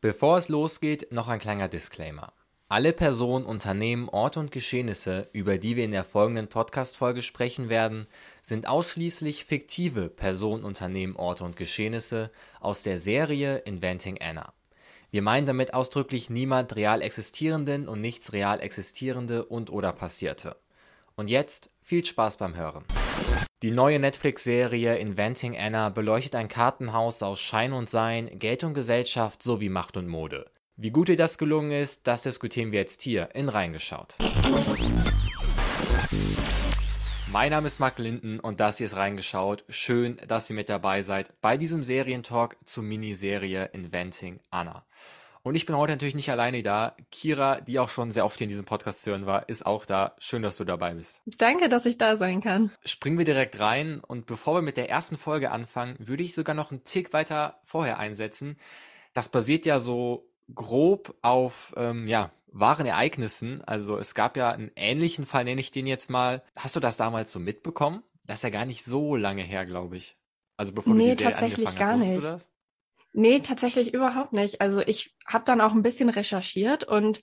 Bevor es losgeht, noch ein kleiner Disclaimer. Alle Personen, Unternehmen, Orte und Geschehnisse, über die wir in der folgenden Podcast-Folge sprechen werden, sind ausschließlich fiktive Personen, Unternehmen, Orte und Geschehnisse aus der Serie Inventing Anna. Wir meinen damit ausdrücklich niemand real existierenden und nichts real existierende und oder passierte. Und jetzt viel Spaß beim Hören. Die neue Netflix-Serie Inventing Anna beleuchtet ein Kartenhaus aus Schein und Sein, Geld und Gesellschaft sowie Macht und Mode. Wie gut ihr das gelungen ist, das diskutieren wir jetzt hier in Reingeschaut. Mein Name ist Mark Linden und das hier ist Reingeschaut. Schön, dass ihr mit dabei seid bei diesem Serientalk zur Miniserie Inventing Anna. Und ich bin heute natürlich nicht alleine da. Kira, die auch schon sehr oft hier in diesem Podcast zu hören war, ist auch da. Schön, dass du dabei bist. Danke, dass ich da sein kann. Springen wir direkt rein und bevor wir mit der ersten Folge anfangen, würde ich sogar noch einen Tick weiter vorher einsetzen. Das basiert ja so grob auf ähm, ja, wahren Ereignissen. Also es gab ja einen ähnlichen Fall, nenne ich den jetzt mal. Hast du das damals so mitbekommen? Das ist ja gar nicht so lange her, glaube ich. Also bevor nee, du die Serie tatsächlich angefangen gar hast. nicht. Wusstest du das? Nee, tatsächlich überhaupt nicht. Also ich habe dann auch ein bisschen recherchiert und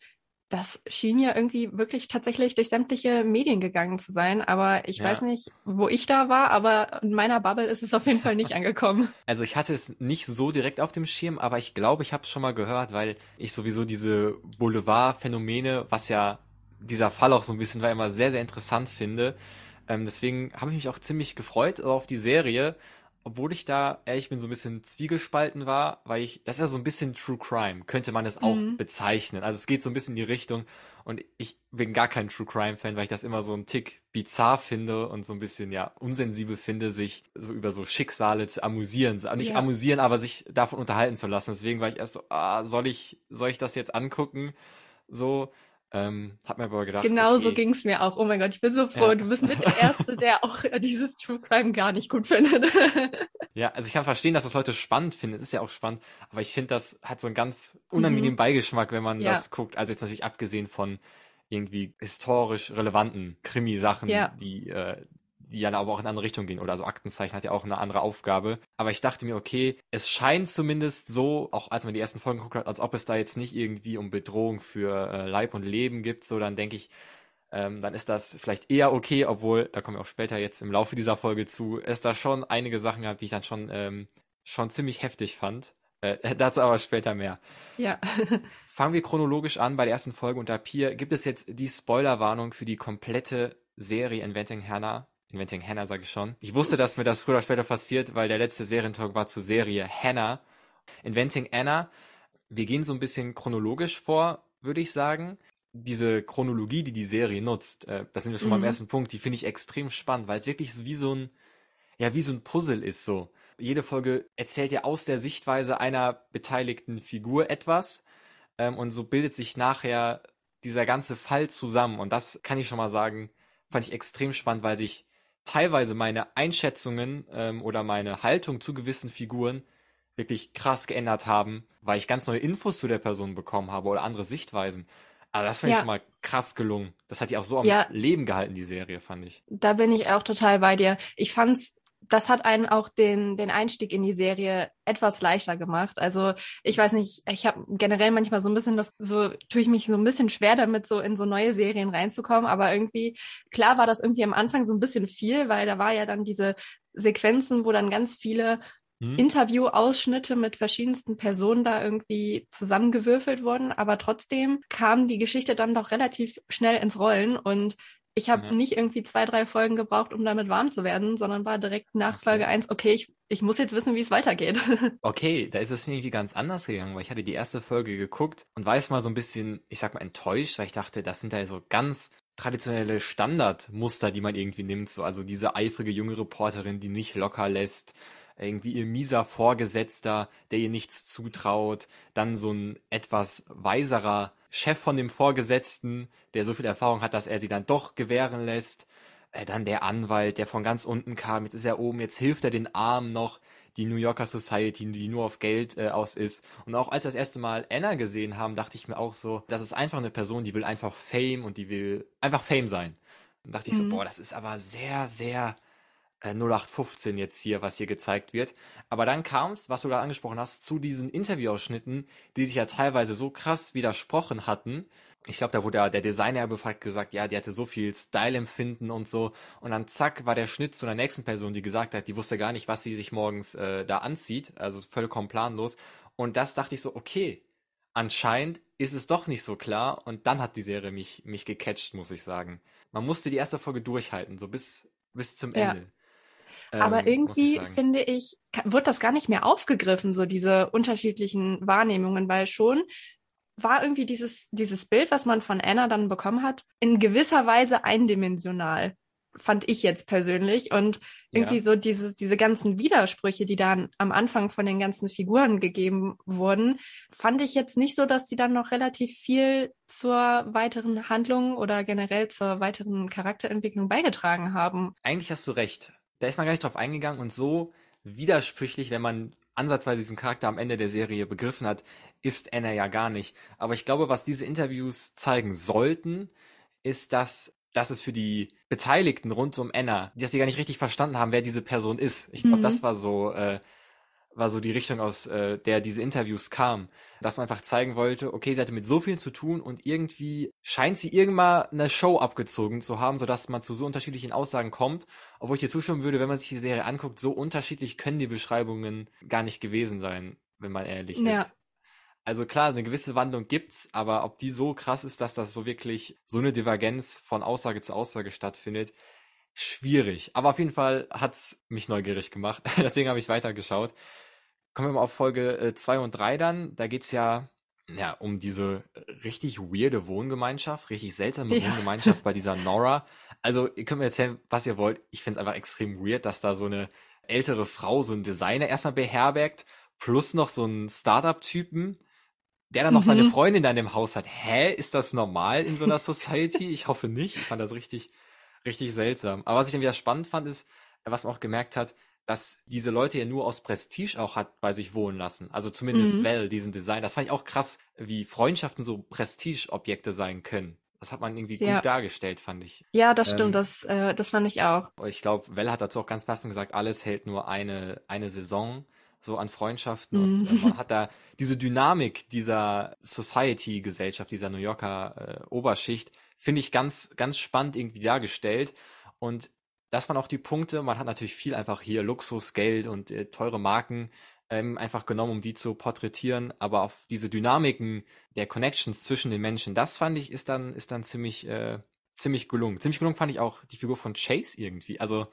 das schien ja irgendwie wirklich tatsächlich durch sämtliche Medien gegangen zu sein. Aber ich Ja. weiß nicht, wo ich da war, aber in meiner Bubble ist es auf jeden Fall nicht angekommen. Also ich hatte es nicht so direkt auf dem Schirm, aber ich glaube, ich habe es schon mal gehört, weil ich sowieso diese Boulevard-Phänomene, was ja dieser Fall auch so ein bisschen war, immer sehr, sehr interessant finde. Ähm, deswegen habe ich mich auch ziemlich gefreut auf die Serie, obwohl ich da, ehrlich bin, so ein bisschen zwiegespalten war, weil ich, das ist ja so ein bisschen True Crime, könnte man es auch Mhm. bezeichnen. Also es geht so ein bisschen in die Richtung und ich bin gar kein True Crime Fan, weil ich das immer so einen Tick bizarr finde und so ein bisschen, ja, unsensibel finde, sich so über so Schicksale zu amüsieren. Nicht Ja. amüsieren, aber sich davon unterhalten zu lassen. Deswegen war ich erst so, ah, soll ich, soll ich das jetzt angucken? So, ähm, hab mir aber gedacht, Genau so okay, ging's mir auch. Oh mein Gott, ich bin so froh. Ja. Du bist mit der Erste, der auch dieses True Crime gar nicht gut findet. Ja, also ich kann verstehen, dass das Leute spannend finden. Es ist ja auch spannend, aber ich finde, das hat so einen ganz unangenehmen Beigeschmack, wenn man Mhm. Ja. das guckt. Also jetzt natürlich abgesehen von irgendwie historisch relevanten Krimi-Sachen, Ja. die, äh, die ja aber auch in eine andere Richtung gehen. Oder also Aktenzeichen hat ja auch eine andere Aufgabe. Aber ich dachte mir, okay, es scheint zumindest so, auch als man die ersten Folgen geguckt hat, als ob es da jetzt nicht irgendwie um Bedrohung für äh, Leib und Leben gibt. So, dann denke ich, ähm, dann ist das vielleicht eher okay, obwohl, da kommen wir auch später jetzt im Laufe dieser Folge zu, es da schon einige Sachen gab, die ich dann schon, ähm, schon ziemlich heftig fand. Äh, dazu aber später mehr. ja. Fangen wir chronologisch an bei der ersten Folge und ab hier gibt es jetzt die Spoilerwarnung für die komplette Serie Inventing Hannah. Inventing Hannah sage ich schon. Ich wusste, dass mir das früher oder später passiert, weil der letzte Serientalk war zur Serie Hannah. Inventing Anna. Wir gehen so ein bisschen chronologisch vor, würde ich sagen. Diese Chronologie, die die Serie nutzt, äh, das sind wir schon Mhm. ersten Punkt, die finde ich extrem spannend, weil es wirklich so wie so ein, ja, wie so ein Puzzle ist so. Jede Folge erzählt ja aus der Sichtweise einer beteiligten Figur etwas ähm, und so bildet sich nachher dieser ganze Fall zusammen und das kann ich schon mal sagen, fand ich extrem spannend, weil sich teilweise meine Einschätzungen ähm, oder meine Haltung zu gewissen Figuren wirklich krass geändert haben, weil ich ganz neue Infos zu der Person bekommen habe oder andere Sichtweisen. Aber das fand ich Ja. schon mal krass gelungen. Das hat die auch so am Ja. Leben gehalten, die Serie, fand ich. Da bin ich auch total bei dir. Ich fand's, das hat einen auch den, den Einstieg in die Serie etwas leichter gemacht. Also ich weiß nicht, ich habe generell manchmal so ein bisschen das, so tue ich mich so ein bisschen schwer damit, so in so neue Serien reinzukommen. Aber irgendwie, klar war das irgendwie am Anfang so ein bisschen viel, weil da war ja dann diese Sequenzen, wo dann ganz viele Hm? Interviewausschnitte mit verschiedensten Personen da irgendwie zusammengewürfelt wurden, aber trotzdem kam die Geschichte dann doch relativ schnell ins Rollen und ich habe Ja. nicht irgendwie zwei, drei Folgen gebraucht, um damit warm zu werden, sondern war direkt nach Okay. Folge eins. okay, ich, ich muss jetzt wissen, wie es weitergeht. Okay, da ist es mir irgendwie ganz anders gegangen, weil ich hatte die erste Folge geguckt und war jetzt mal so ein bisschen, ich sag mal, enttäuscht, weil ich dachte, das sind da so ganz traditionelle Standardmuster, die man irgendwie nimmt. So, also diese eifrige junge Reporterin, die nicht locker lässt, irgendwie ihr mieser Vorgesetzter, der ihr nichts zutraut, dann so ein etwas weiserer Chef von dem Vorgesetzten, der so viel Erfahrung hat, dass er sie dann doch gewähren lässt. Äh, dann der Anwalt, der von ganz unten kam, jetzt ist er oben, jetzt hilft er den Armen noch, die New Yorker Society, die nur auf Geld äh, aus ist. Und auch als wir das erste Mal Anna gesehen haben, dachte ich mir auch so, das ist einfach eine Person, die will einfach Fame und die will einfach Fame sein. Und dachte ich so, Mhm. boah, das ist aber sehr, sehr 0815 jetzt hier, was hier gezeigt wird. Aber dann kam es, was du gerade angesprochen hast, zu diesen Interviewausschnitten, die sich ja teilweise so krass widersprochen hatten. Ich glaube, da wurde ja der Designer befragt gesagt, ja, die hatte so viel Style-Empfinden und so. Und dann zack war der Schnitt zu einer nächsten Person, die gesagt hat, die wusste gar nicht, was sie sich morgens äh, da anzieht. Also vollkommen planlos. Und das dachte ich so, okay, anscheinend ist es doch nicht so klar. Und dann hat die Serie mich, mich gecatcht, muss ich sagen. Man musste die erste Folge durchhalten, so bis, bis zum Ja. Ende. Aber Ähm, irgendwie ich finde ich, wird das gar nicht mehr aufgegriffen, so diese unterschiedlichen Wahrnehmungen, weil schon war irgendwie dieses, dieses Bild, was man von Anna dann bekommen hat, in gewisser Weise eindimensional, fand ich jetzt persönlich. Und irgendwie Ja. so diese, diese ganzen Widersprüche, die dann am Anfang von den ganzen Figuren gegeben wurden, fand ich jetzt nicht so, dass die dann noch relativ viel zur weiteren Handlung oder generell zur weiteren Charakterentwicklung beigetragen haben. Eigentlich hast du recht. Da ist man gar nicht drauf eingegangen und so widersprüchlich, wenn man ansatzweise diesen Charakter am Ende der Serie begriffen hat, ist Anna ja gar nicht. Aber ich glaube, was diese Interviews zeigen sollten, ist, dass, dass es für die Beteiligten rund um Anna, dass die gar nicht richtig verstanden haben, wer diese Person ist. Ich glaube, Mhm. das war so, äh, war so die Richtung, aus äh, der diese Interviews kamen. Dass man einfach zeigen wollte, okay, sie hatte mit so viel zu tun und irgendwie scheint sie irgendwann eine Show abgezogen zu haben, sodass man zu so unterschiedlichen Aussagen kommt. Obwohl ich dir zustimmen würde, wenn man sich die Serie anguckt, so unterschiedlich können die Beschreibungen gar nicht gewesen sein, wenn man ehrlich Ja. ist. Also klar, eine gewisse Wandlung gibt's, aber ob die so krass ist, dass das so wirklich so eine Divergenz von Aussage zu Aussage stattfindet, schwierig. Aber auf jeden Fall hat's mich neugierig gemacht. Deswegen habe ich weitergeschaut. Kommen wir mal auf Folge 2 und 3 dann. Da geht's ja, ja um diese richtig weirde Wohngemeinschaft, richtig seltsame Ja. Wohngemeinschaft bei dieser Nora. Also ihr könnt mir erzählen, was ihr wollt. Ich find's einfach extrem weird, dass da so eine ältere Frau so einen Designer erstmal beherbergt, plus noch so einen Startup-Typen, der dann noch Mhm. seine Freundin in dem Haus hat. Hä, ist das normal in so einer Society? Ich hoffe nicht. Ich fand das richtig, richtig seltsam. Aber was ich dann wieder spannend fand, ist, was man auch gemerkt hat, dass diese Leute ja nur aus Prestige auch hat bei sich wohnen lassen. Also zumindest Mhm. Val, diesen Design. Das fand ich auch krass, wie Freundschaften so Prestige-Objekte sein können. Das hat man irgendwie Ja. gut dargestellt, fand ich. Ja, das Ähm, stimmt, das, äh, das fand ich auch. Ich glaube, Well hat dazu auch ganz passend gesagt, alles hält nur eine, eine Saison so an Freundschaften und Mhm. äh, man hat da diese Dynamik dieser Society-Gesellschaft, dieser New Yorker äh, Oberschicht, finde ich ganz, ganz spannend irgendwie dargestellt und das waren auch die Punkte, man hat natürlich viel einfach hier Luxus, Geld und äh, teure Marken ähm, einfach genommen, um die zu porträtieren, aber auf diese Dynamiken der Connections zwischen den Menschen, das fand ich, ist dann, ist dann ziemlich, äh, ziemlich gelungen. Ziemlich gelungen fand ich auch die Figur von Chase irgendwie. Also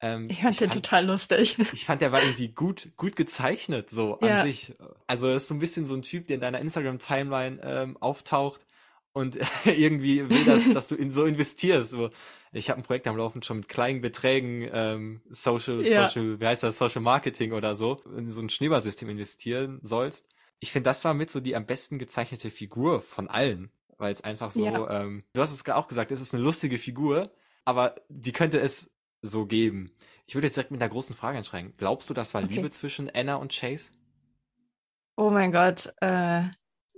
ähm, Ich fand den fand, total lustig. ich fand, der war irgendwie gut, gut gezeichnet, so an Ja. sich. Also er ist so ein bisschen so ein Typ, der in deiner Instagram-Timeline ähm, auftaucht und irgendwie will, dass, dass du ihn so investierst. So, ich habe ein Projekt am Laufen schon mit kleinen Beträgen, ähm, Social, Ja. Social, wie heißt das, Social Marketing oder so, in so ein Schneeballsystem investieren sollst. Ich finde, das war mit so die am besten gezeichnete Figur von allen, weil es einfach so, Ja. ähm, du hast es auch gesagt, es ist eine lustige Figur, aber die könnte es so geben. Ich würde jetzt direkt mit einer großen Frage einschränken. Glaubst du, das war Okay. Liebe zwischen Anna und Chase? Oh mein Gott, äh,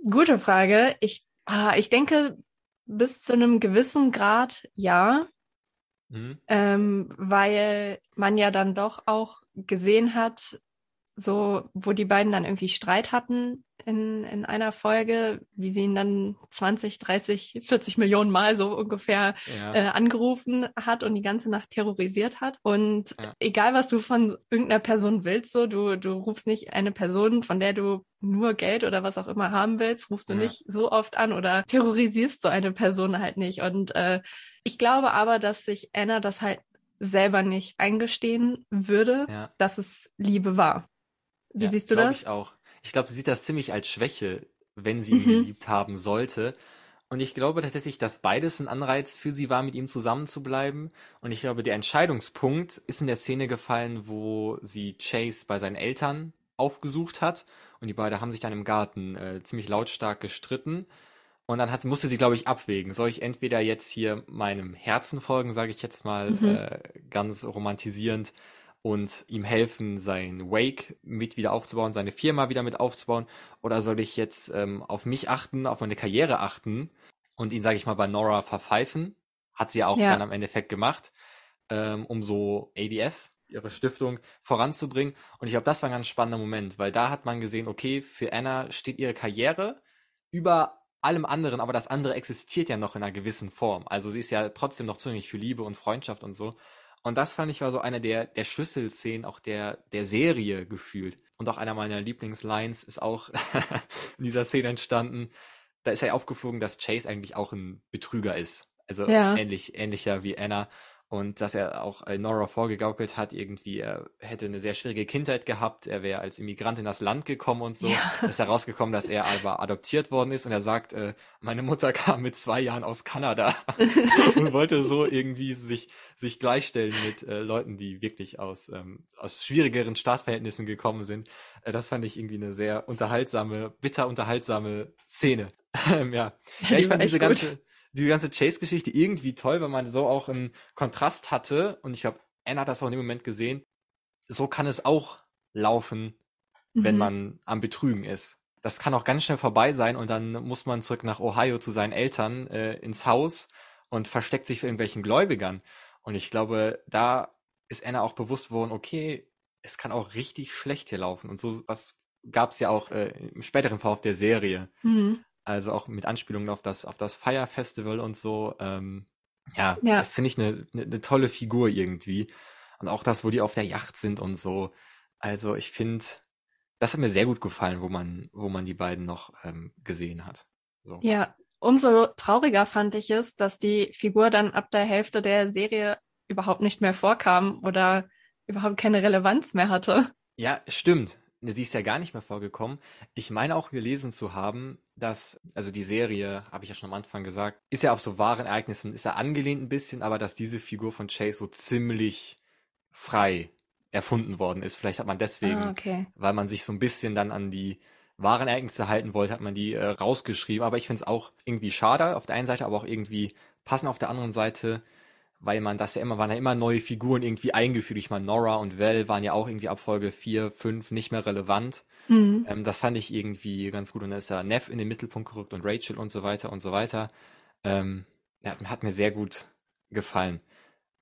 gute Frage. Ich, ah, ich denke, bis zu einem gewissen Grad ja, Mhm. ähm, weil man ja dann doch auch gesehen hat, so, wo die beiden dann irgendwie Streit hatten in, in einer Folge, wie sie ihn dann 20, 30, 40 Millionen Mal so ungefähr Ja. äh, angerufen hat und die ganze Nacht terrorisiert hat. Und Ja. egal, was du von irgendeiner Person willst, so, du, du rufst nicht eine Person, von der du nur Geld oder was auch immer haben willst, rufst du Ja. nicht so oft an oder terrorisierst so eine Person halt nicht. Und äh, ich glaube aber, dass sich Anna das halt selber nicht eingestehen würde, dass es Liebe war. Wie ja, siehst du das? Ich auch. Ich glaube, sie sieht das ziemlich als Schwäche, wenn sie ihn Mhm. geliebt haben sollte. Und ich glaube tatsächlich, dass beides ein Anreiz für sie war, mit ihm zusammen zu bleiben. Und ich glaube, der Entscheidungspunkt ist in der Szene gefallen, wo sie Chase bei seinen Eltern aufgesucht hat. Und die beiden haben sich dann im Garten äh, ziemlich lautstark gestritten. Und dann hat, musste sie, glaube ich, abwägen. Soll ich entweder jetzt hier meinem Herzen folgen, sage ich jetzt mal Mhm. äh, ganz romantisierend, und ihm helfen, sein Wake mit wieder aufzubauen, seine Firma wieder mit aufzubauen? Oder soll ich jetzt ähm, auf mich achten, auf meine Karriere achten und ihn, sage ich mal, bei Nora verpfeifen? Hat sie ja auch Ja. dann am Endeffekt gemacht. ähm, um so ADF, ihre Stiftung, voranzubringen. Und ich glaube, das war ein ganz spannender Moment, weil da hat man gesehen, okay, für Anna steht ihre Karriere über allem anderen, aber das andere existiert ja noch in einer gewissen Form. Also sie ist ja trotzdem noch zugänglich für Liebe und Freundschaft und so. Und das fand ich war so eine der, der Schlüsselszenen auch der, der Serie gefühlt. Und auch einer meiner Lieblingslines ist auch in dieser Szene entstanden. Da ist ja aufgeflogen, dass Chase eigentlich auch ein Betrüger ist. Also ja. ähnlich, ähnlicher wie Anna und dass er auch äh, Nora vorgegaukelt hat, irgendwie, er hätte eine sehr schwierige Kindheit gehabt, er wäre als Immigrant in das Land gekommen und so. Ja. Ist herausgekommen, dass er aber adoptiert worden ist und er sagt, äh, meine Mutter kam mit zwei Jahren aus Kanada und wollte so irgendwie sich, sich gleichstellen mit äh, Leuten, die wirklich aus, ähm, aus schwierigeren Startverhältnissen gekommen sind. Äh, das fand ich irgendwie eine sehr unterhaltsame, bitter unterhaltsame Szene. ja. ja, ich fand diese ganze, die ganze Chase-Geschichte irgendwie toll, weil man so auch einen Kontrast hatte. Und ich glaube, Anne hat das auch in dem Moment gesehen. So kann es auch laufen, mhm. wenn man am Betrügen ist. Das kann auch ganz schnell vorbei sein und dann muss man zurück nach Ohio zu seinen Eltern äh, ins Haus und versteckt sich für irgendwelchen Gläubigern. Und ich glaube, da ist Anna auch bewusst worden, okay, es kann auch richtig schlecht hier laufen. Und so was gab es ja auch äh, im späteren Verlauf der Serie. Mhm. Also auch mit Anspielungen auf das, auf das Fire Festival und so. Ähm, ja, ja. finde ich eine, eine, eine tolle Figur irgendwie. Und auch das, wo die auf der Yacht sind und so. Also ich finde, das hat mir sehr gut gefallen, wo man, wo man die beiden noch ähm, gesehen hat. So. Ja, umso trauriger fand ich es, dass die Figur dann ab der Hälfte der Serie überhaupt nicht mehr vorkam oder überhaupt keine Relevanz mehr hatte. Ja, stimmt. Ne, die ist ja gar nicht mehr vorgekommen. Ich meine auch gelesen zu haben, dass, also die Serie, habe ich ja schon am Anfang gesagt, ist ja auf so wahren Ereignissen, ist ja angelehnt ein bisschen, aber dass diese Figur von Chase so ziemlich frei erfunden worden ist. Vielleicht hat man deswegen, ah, okay. weil man sich so ein bisschen dann an die wahren Ereignisse halten wollte, hat man die äh, rausgeschrieben. Aber ich finde es auch irgendwie schade auf der einen Seite, aber auch irgendwie passend auf der anderen Seite, weil man das ja immer, waren ja immer neue Figuren irgendwie eingeführt. Ich meine, Nora und Val waren ja auch irgendwie ab Folge 4, 5 nicht mehr relevant. Mhm. Ähm, das fand ich irgendwie ganz gut. Und da ist ja Neff in den Mittelpunkt gerückt und Rachel und so weiter und so weiter. Ähm, ja, hat mir sehr gut gefallen.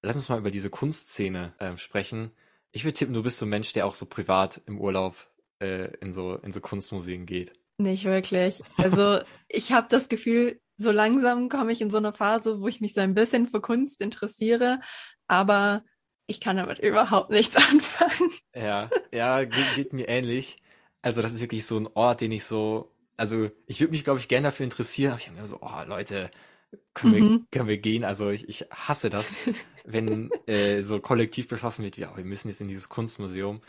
Lass uns mal über diese Kunstszene äh, sprechen. Ich würde tippen, du bist so ein Mensch, der auch so privat im Urlaub äh, in so in so Kunstmuseen geht. Nicht wirklich. Also ich habe das Gefühl, so langsam komme ich in so eine Phase, wo ich mich so ein bisschen für Kunst interessiere, aber ich kann damit überhaupt nichts anfangen. Ja, ja, geht, geht mir ähnlich. Also das ist wirklich so ein Ort, den ich so, also ich würde mich, glaube ich, gerne dafür interessieren, aber ich habe mir so, oh Leute, können, mhm. wir, können wir gehen? Also ich, ich hasse das, wenn äh, so kollektiv beschlossen wird, ja, wir müssen jetzt in dieses Kunstmuseum.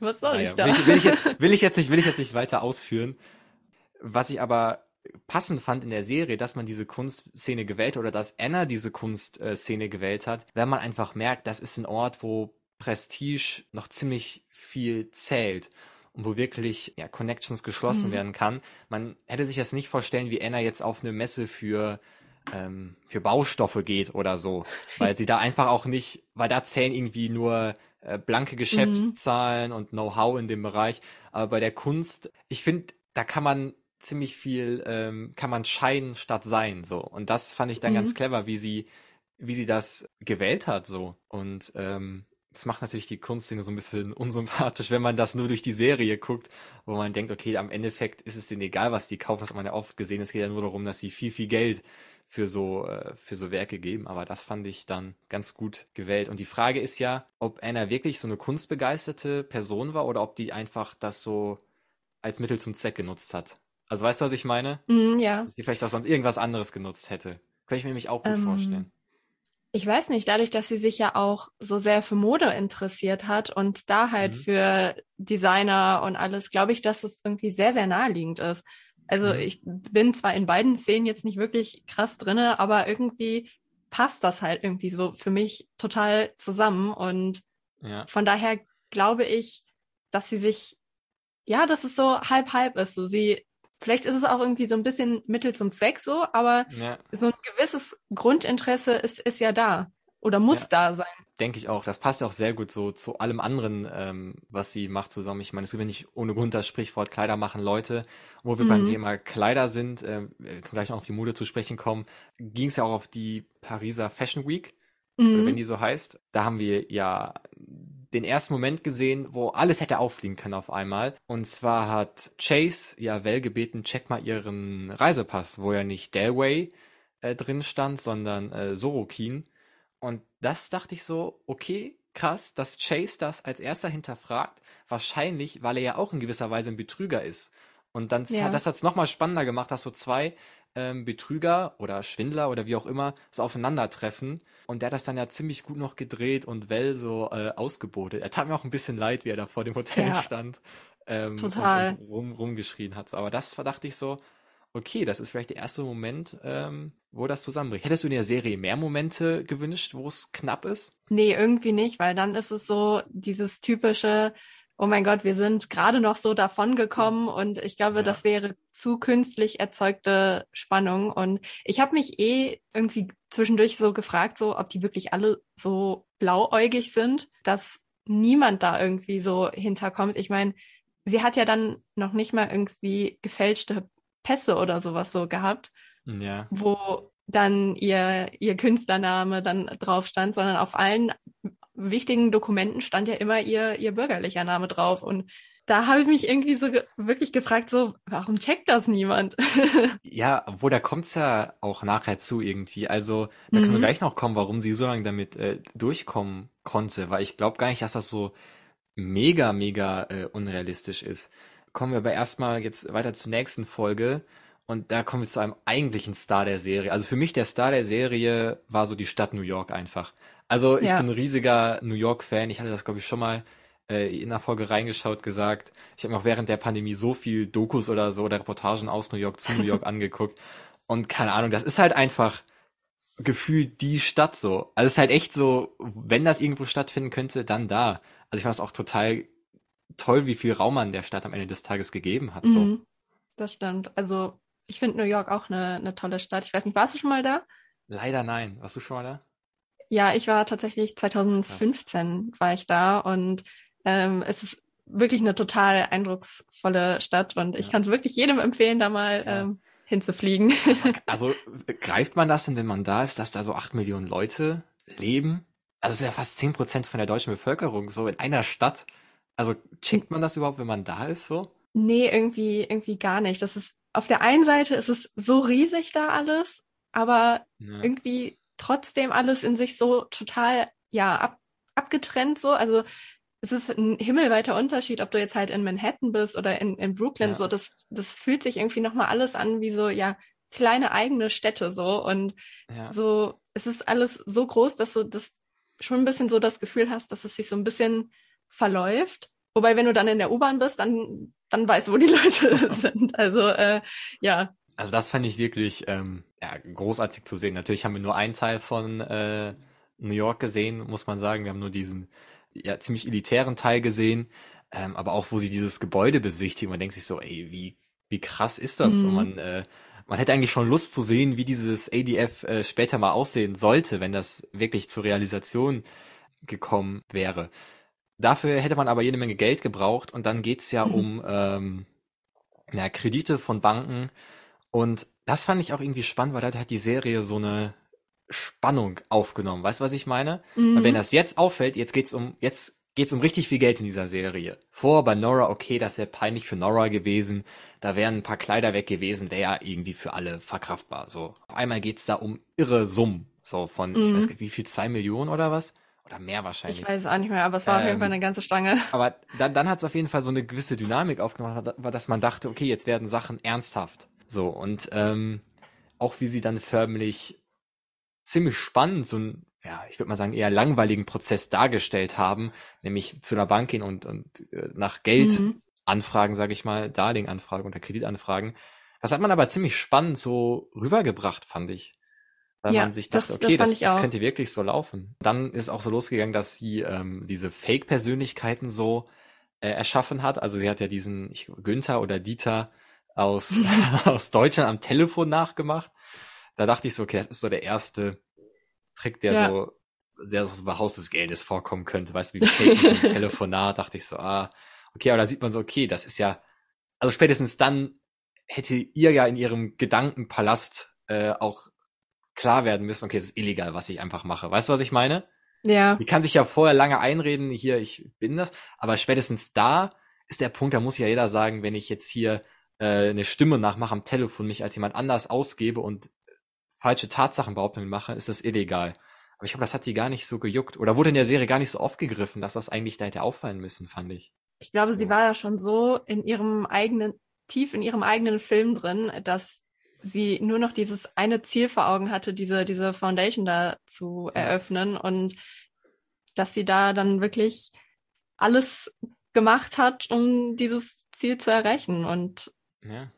Was soll naja, ich da? Will ich, will, ich jetzt, will ich jetzt nicht, will ich jetzt nicht weiter ausführen. Was ich aber passend fand in der Serie, dass man diese Kunstszene gewählt oder dass Anna diese Kunstszene gewählt hat, wenn man einfach merkt, das ist ein Ort, wo Prestige noch ziemlich viel zählt und wo wirklich ja, Connections geschlossen mhm. werden kann. Man hätte sich das nicht vorstellen, wie Anna jetzt auf eine Messe für ähm, für Baustoffe geht oder so, weil sie da einfach auch nicht, weil da zählen irgendwie nur äh, blanke mhm. Geschäftszahlen mhm. und Know-how in dem Bereich. Aber bei der Kunst, ich finde, da kann man ziemlich viel, ähm, kann man scheinen statt sein, so. Und das fand ich dann mhm. ganz clever, wie sie, wie sie das gewählt hat, so. Und ähm, das macht natürlich die Kunstszene so ein bisschen unsympathisch, wenn man das nur durch die Serie guckt, wo man denkt, okay, am Endeffekt ist es denen egal, was die kaufen, das hat man ja oft gesehen. Es geht ja nur darum, dass sie viel, viel Geld für so, äh, für so Werke geben. Aber das fand ich dann ganz gut gewählt. Und die Frage ist ja, ob Anna wirklich so eine kunstbegeisterte Person war oder ob die einfach das so als Mittel zum Zweck genutzt hat. Also weißt du, was ich meine? Mm, ja. Dass sie vielleicht auch sonst irgendwas anderes genutzt hätte. Könnte ich mir nämlich auch gut ähm, vorstellen. Ich weiß nicht, dadurch, dass sie sich ja auch so sehr für Mode interessiert hat und da halt mhm. für Designer und alles, glaube ich, dass es irgendwie sehr, sehr naheliegend ist. Also mhm. ich bin zwar in beiden Szenen jetzt nicht wirklich krass drinne, aber irgendwie passt das halt irgendwie so für mich total zusammen und ja. von daher glaube ich, dass sie sich ja, dass es so halb halb ist. So sie Vielleicht ist es auch irgendwie so ein bisschen Mittel zum Zweck so, aber ja. so ein gewisses Grundinteresse ist, ist ja da oder muss ja. da sein. Denke ich auch. Das passt ja auch sehr gut so zu allem anderen, ähm, was sie macht zusammen. Ich meine, es gibt ja nicht ohne Grund das Sprichwort Kleider machen Leute. Wo wir mhm. beim Thema Kleider sind, äh, gleich noch auf die Mode zu sprechen kommen, ging es ja auch auf die Pariser Fashion Week. mhm. wenn die so heißt. Da haben wir ja den ersten Moment gesehen, wo alles hätte auffliegen können auf einmal. Und zwar hat Chase ja Val gebeten, check mal ihren Reisepass, wo ja nicht Delway äh, drin stand, sondern äh, Sorokin. Und das dachte ich so, okay, krass, dass Chase das als erster hinterfragt. Wahrscheinlich, weil er ja auch in gewisser Weise ein Betrüger ist. Und dann ja. das hat es nochmal spannender gemacht, dass so zwei ähm, Betrüger oder Schwindler oder wie auch immer so aufeinandertreffen. Und der hat das dann ja ziemlich gut noch gedreht und Well so äh, ausgebotet. Er tat mir auch ein bisschen leid, wie er da vor dem Hotel ja. stand. Ähm, Total. Und, und rum, rumgeschrien hat. Aber das dachte ich so, okay, das ist vielleicht der erste Moment, ähm, wo das zusammenbricht. Hättest du in der Serie mehr Momente gewünscht, wo es knapp ist? Nee, irgendwie nicht, weil dann ist es so dieses typische, oh mein Gott, wir sind gerade noch so davongekommen und ich glaube, ja. das wäre zu künstlich erzeugte Spannung. Und ich habe mich eh irgendwie zwischendurch so gefragt, so ob die wirklich alle so blauäugig sind, dass niemand da irgendwie so hinterkommt. Ich meine, sie hat ja dann noch nicht mal irgendwie gefälschte Pässe oder sowas so gehabt, ja. wo dann ihr, ihr Künstlername dann drauf stand, sondern auf allen wichtigen Dokumenten stand ja immer ihr, ihr bürgerlicher Name drauf. Und da habe ich mich irgendwie so ge wirklich gefragt, so, warum checkt das niemand? ja, wo da kommt's ja auch nachher zu irgendwie. Also, da mhm. können wir mhm. gleich noch kommen, warum sie so lange damit äh, durchkommen konnte, weil ich glaube gar nicht, dass das so mega, mega äh, unrealistisch ist. Kommen wir aber erstmal jetzt weiter zur nächsten Folge. Und da kommen wir zu einem eigentlichen Star der Serie. Also für mich der Star der Serie war so die Stadt New York einfach. Also ich ja. bin ein riesiger New York-Fan. Ich hatte das, glaube ich, schon mal äh, in der Folge reingeschaut, gesagt. Ich habe mir auch während der Pandemie so viel Dokus oder so oder Reportagen aus New York zu New York angeguckt. Und keine Ahnung, das ist halt einfach gefühlt die Stadt so. Also es ist halt echt so, wenn das irgendwo stattfinden könnte, dann da. Also ich fand es auch total toll, wie viel Raum man der Stadt am Ende des Tages gegeben hat. So. Mhm, das stimmt. Also ich finde New York auch eine, eine tolle Stadt. Ich weiß nicht, warst du schon mal da? Leider nein. Warst du schon mal da? Ja, ich war tatsächlich 2015 Krass. war ich da und ähm, es ist wirklich eine total eindrucksvolle Stadt und ich ja. kann es wirklich jedem empfehlen, da mal ja. ähm, hinzufliegen. Also greift man das denn, wenn man da ist, dass da so acht Millionen Leute leben? Also es ist ja fast zehn Prozent von der deutschen Bevölkerung so in einer Stadt. Also checkt man das überhaupt, wenn man da ist so? Nee, irgendwie, irgendwie gar nicht. Das ist, auf der einen Seite ist es so riesig da alles, aber ja. irgendwie trotzdem alles in sich so total, ja, ab, abgetrennt so. Also es ist ein himmelweiter Unterschied, ob du jetzt halt in Manhattan bist oder in, in Brooklyn. Ja. So, das, das fühlt sich irgendwie nochmal alles an wie so, ja, kleine eigene Städte so. Und ja. so, es ist alles so groß, dass du das schon ein bisschen so das Gefühl hast, dass es sich so ein bisschen verläuft. Wobei, wenn du dann in der U-Bahn bist, dann, dann weißt du, wo die Leute sind. Also, äh, ja, also das fand ich wirklich ähm, ja, großartig zu sehen. Natürlich haben wir nur einen Teil von äh, New York gesehen, muss man sagen. Wir haben nur diesen ja ziemlich elitären Teil gesehen, ähm, aber auch wo sie dieses Gebäude besichtigen. Man denkt sich so, ey, wie wie krass ist das? Mhm. Und man äh, man hätte eigentlich schon Lust zu sehen, wie dieses ADF äh, später mal aussehen sollte, wenn das wirklich zur Realisation gekommen wäre. Dafür hätte man aber jede Menge Geld gebraucht und dann geht's ja mhm. um ähm, ja, Kredite von Banken und das fand ich auch irgendwie spannend, weil da hat die Serie so eine Spannung aufgenommen. Weißt du, was ich meine? Mhm. Weil wenn das jetzt auffällt, jetzt geht's um, jetzt geht's um richtig viel Geld in dieser Serie. Vor bei Nora, okay, das wäre peinlich für Nora gewesen. Da wären ein paar Kleider weg gewesen, wäre ja irgendwie für alle verkraftbar. So. Auf einmal geht's da um irre Summen. So von, mhm. ich weiß nicht, wie viel, zwei Millionen oder was? Oder mehr wahrscheinlich. Ich weiß es auch nicht mehr, aber es war ähm, auf jeden Fall ähm, eine ganze Stange. Aber dann, dann hat es auf jeden Fall so eine gewisse Dynamik aufgemacht, dass man dachte, okay, jetzt werden Sachen ernsthaft. So, und ähm, auch wie sie dann förmlich ziemlich spannend so ein, ja, ich würde mal sagen, eher langweiligen Prozess dargestellt haben, nämlich zu einer Bank gehen und, und äh, nach Geld mhm. anfragen, sage ich mal, Darlehen anfragen oder Kreditanfragen. Das hat man aber ziemlich spannend so rübergebracht, fand ich. Weil ja, man sich dachte, das, okay, das, das, das könnte wirklich so laufen. Dann ist auch so losgegangen, dass sie ähm, diese Fake-Persönlichkeiten so äh, erschaffen hat. Also sie hat ja diesen ich, Günther oder Dieter aus, aus Deutschland am Telefon nachgemacht. Da dachte ich so, okay, das ist so der erste Trick, der ja. so, der so bei Haus des Geldes vorkommen könnte. Weißt du, wie fake so ein Telefonat, dachte ich so, ah, okay, aber da sieht man so, okay, das ist ja, also spätestens dann hätte ihr ja in ihrem Gedankenpalast äh, auch klar werden müssen, okay, es ist illegal, was ich einfach mache. Weißt du, was ich meine? Ja. Die kann sich ja vorher lange einreden, hier, ich bin das, aber spätestens da ist der Punkt, da muss ja jeder sagen, wenn ich jetzt hier äh, eine Stimme nachmache am Telefon, mich als jemand anders ausgebe und falsche Tatsachen behaupten mache, ist das illegal. Aber ich glaube, das hat sie gar nicht so gejuckt. Oder wurde in der Serie gar nicht so aufgegriffen, dass das eigentlich da hätte auffallen müssen, fand ich. Ich glaube, sie war ja schon so in ihrem eigenen, tief in ihrem eigenen Film drin, dass sie nur noch dieses eine Ziel vor Augen hatte, diese, diese Foundation da zu eröffnen und dass sie da dann wirklich alles gemacht hat, um dieses Ziel zu erreichen. Und ja.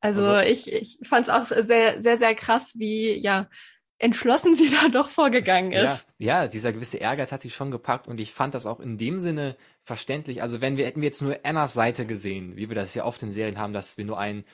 also, also ich, ich fand es auch sehr, sehr, sehr krass, wie ja entschlossen sie da doch vorgegangen ist. Ja, ja, dieser gewisse Ehrgeiz hat sie schon gepackt und ich fand das auch in dem Sinne verständlich. Also wenn wir hätten wir jetzt nur Annas Seite gesehen, wie wir das ja oft in Serien haben, dass wir nur einen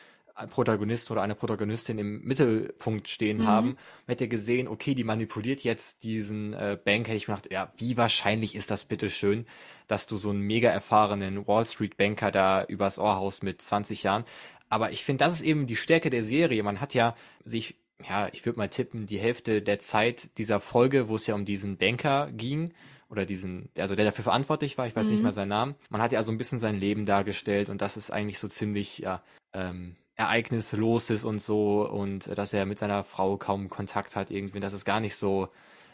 Protagonist oder eine Protagonistin im Mittelpunkt stehen mhm. haben, hätte gesehen, okay, die manipuliert jetzt diesen äh, Bank, hätte ich mir gedacht, ja, wie wahrscheinlich ist das bitte schön, dass du so einen mega erfahrenen Wall Street Banker da übers Ohr haust mit 20 Jahren. Aber ich finde, das ist eben die Stärke der Serie. Man hat ja sich, ja, ich würde mal tippen, die Hälfte der Zeit dieser Folge, wo es ja um diesen Banker ging, oder diesen, also der dafür verantwortlich war, ich weiß mhm. nicht mehr seinen Namen. Man hat ja also ein bisschen sein Leben dargestellt und das ist eigentlich so ziemlich, ja, ähm, ereignislos ist und so und dass er mit seiner Frau kaum Kontakt hat irgendwie, dass es gar nicht so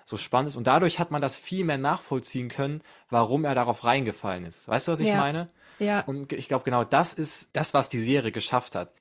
so spannend ist und dadurch hat man das viel mehr nachvollziehen können, warum er darauf reingefallen ist. Weißt du, was ich ja. meine? Ja. Und ich glaube genau das ist das, was die Serie geschafft hat.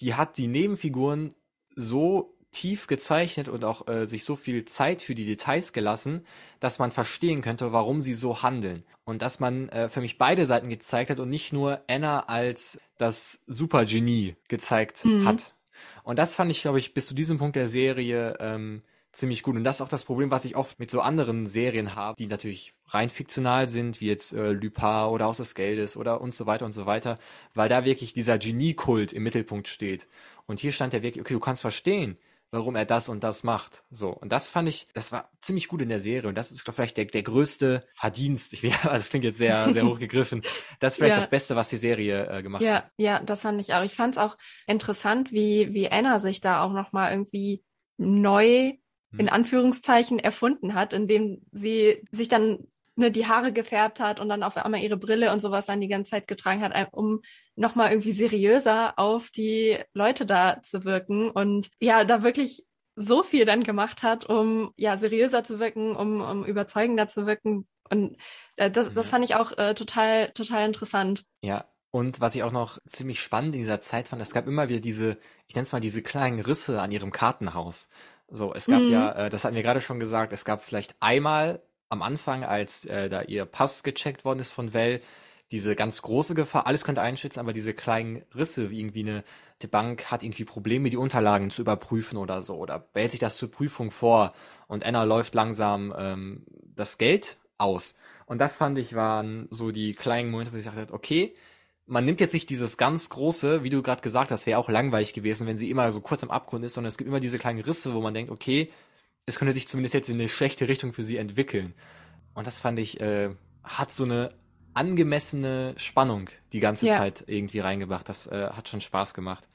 Die hat die Nebenfiguren so tief gezeichnet und auch äh, sich so viel Zeit für die Details gelassen, dass man verstehen könnte, warum sie so handeln. Und dass man äh, für mich beide Seiten gezeigt hat und nicht nur Anna als das Supergenie gezeigt mhm. hat. Und das fand ich, glaube ich, bis zu diesem Punkt der Serie ähm, ziemlich gut. Und das ist auch das Problem, was ich oft mit so anderen Serien habe, die natürlich rein fiktional sind, wie jetzt äh, Lupin oder Haus des Geldes oder und so weiter und so weiter, weil da wirklich dieser Geniekult im Mittelpunkt steht. Und hier stand ja wirklich, okay, du kannst verstehen, warum er das und das macht. So. Und das fand ich, das war ziemlich gut in der Serie. Und das ist, glaube ich, vielleicht der, der größte Verdienst. Ich, ja, das klingt jetzt sehr, sehr hochgegriffen. Das ist vielleicht ja. das Beste, was die Serie äh, gemacht ja, hat. Ja, das fand ich auch. Ich fand es auch interessant, wie, wie Anna sich da auch nochmal irgendwie neu hm. in Anführungszeichen erfunden hat, indem sie sich dann ne, die Haare gefärbt hat und dann auf einmal ihre Brille und sowas dann die ganze Zeit getragen hat, um nochmal irgendwie seriöser auf die Leute da zu wirken und ja, da wirklich so viel dann gemacht hat, um ja seriöser zu wirken, um, um überzeugender zu wirken. Und äh, das, das fand ich auch äh, total, total interessant. Ja, und was ich auch noch ziemlich spannend in dieser Zeit fand, es gab immer wieder diese, ich nenne es mal diese kleinen Risse an ihrem Kartenhaus. So, es gab mhm. ja, äh, das hatten wir gerade schon gesagt, es gab vielleicht einmal am Anfang, als äh, da ihr Pass gecheckt worden ist von Well, diese ganz große Gefahr, alles könnte einschätzen, aber diese kleinen Risse, wie irgendwie eine, die Bank hat irgendwie Probleme, die Unterlagen zu überprüfen oder so, oder behält sich das zur Prüfung vor und Anna läuft langsam ähm, das Geld aus. Und das fand ich waren so die kleinen Momente, wo ich dachte, okay, man nimmt jetzt nicht dieses ganz große, wie du gerade gesagt hast, wäre auch langweilig gewesen, wenn sie immer so kurz am Abgrund ist, sondern es gibt immer diese kleinen Risse, wo man denkt, okay, es könnte sich zumindest jetzt in eine schlechte Richtung für sie entwickeln. Und das fand ich, äh, hat so eine angemessene Spannung die ganze ja. Zeit irgendwie reingebracht. Das äh, hat schon Spaß gemacht.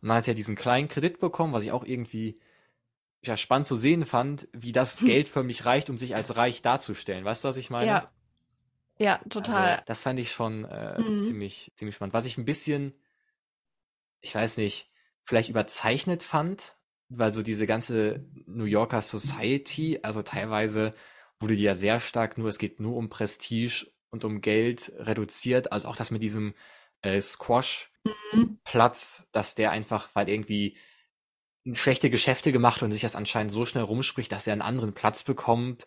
Und dann hat er diesen kleinen Kredit bekommen, was ich auch irgendwie ja, spannend zu sehen fand, wie das Geld für mich reicht, um sich als reich darzustellen. Weißt du, was ich meine? Ja. Ja, total. Also, das fand ich schon äh, mhm. ziemlich, ziemlich spannend. Was ich ein bisschen, ich weiß nicht, vielleicht überzeichnet fand, weil so diese ganze New Yorker Society, also teilweise wurde die ja sehr stark nur, es geht nur um Prestige und um Geld reduziert. Also auch das mit diesem äh, Squash-Platz, mhm. dass der einfach, weil irgendwie schlechte Geschäfte gemacht und sich das anscheinend so schnell rumspricht, dass er einen anderen Platz bekommt.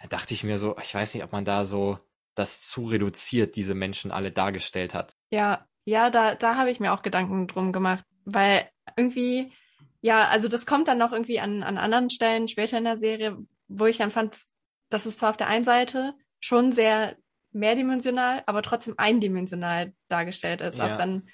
Da dachte ich mir so, ich weiß nicht, ob man da so das zu reduziert, diese Menschen alle dargestellt hat. Ja, ja, da, da habe ich mir auch Gedanken drum gemacht, weil irgendwie ja, also das kommt dann noch irgendwie an, an anderen Stellen später in der Serie, wo ich dann fand, dass es zwar auf der einen Seite schon sehr mehrdimensional, aber trotzdem eindimensional dargestellt ist. Ja. Auch dann,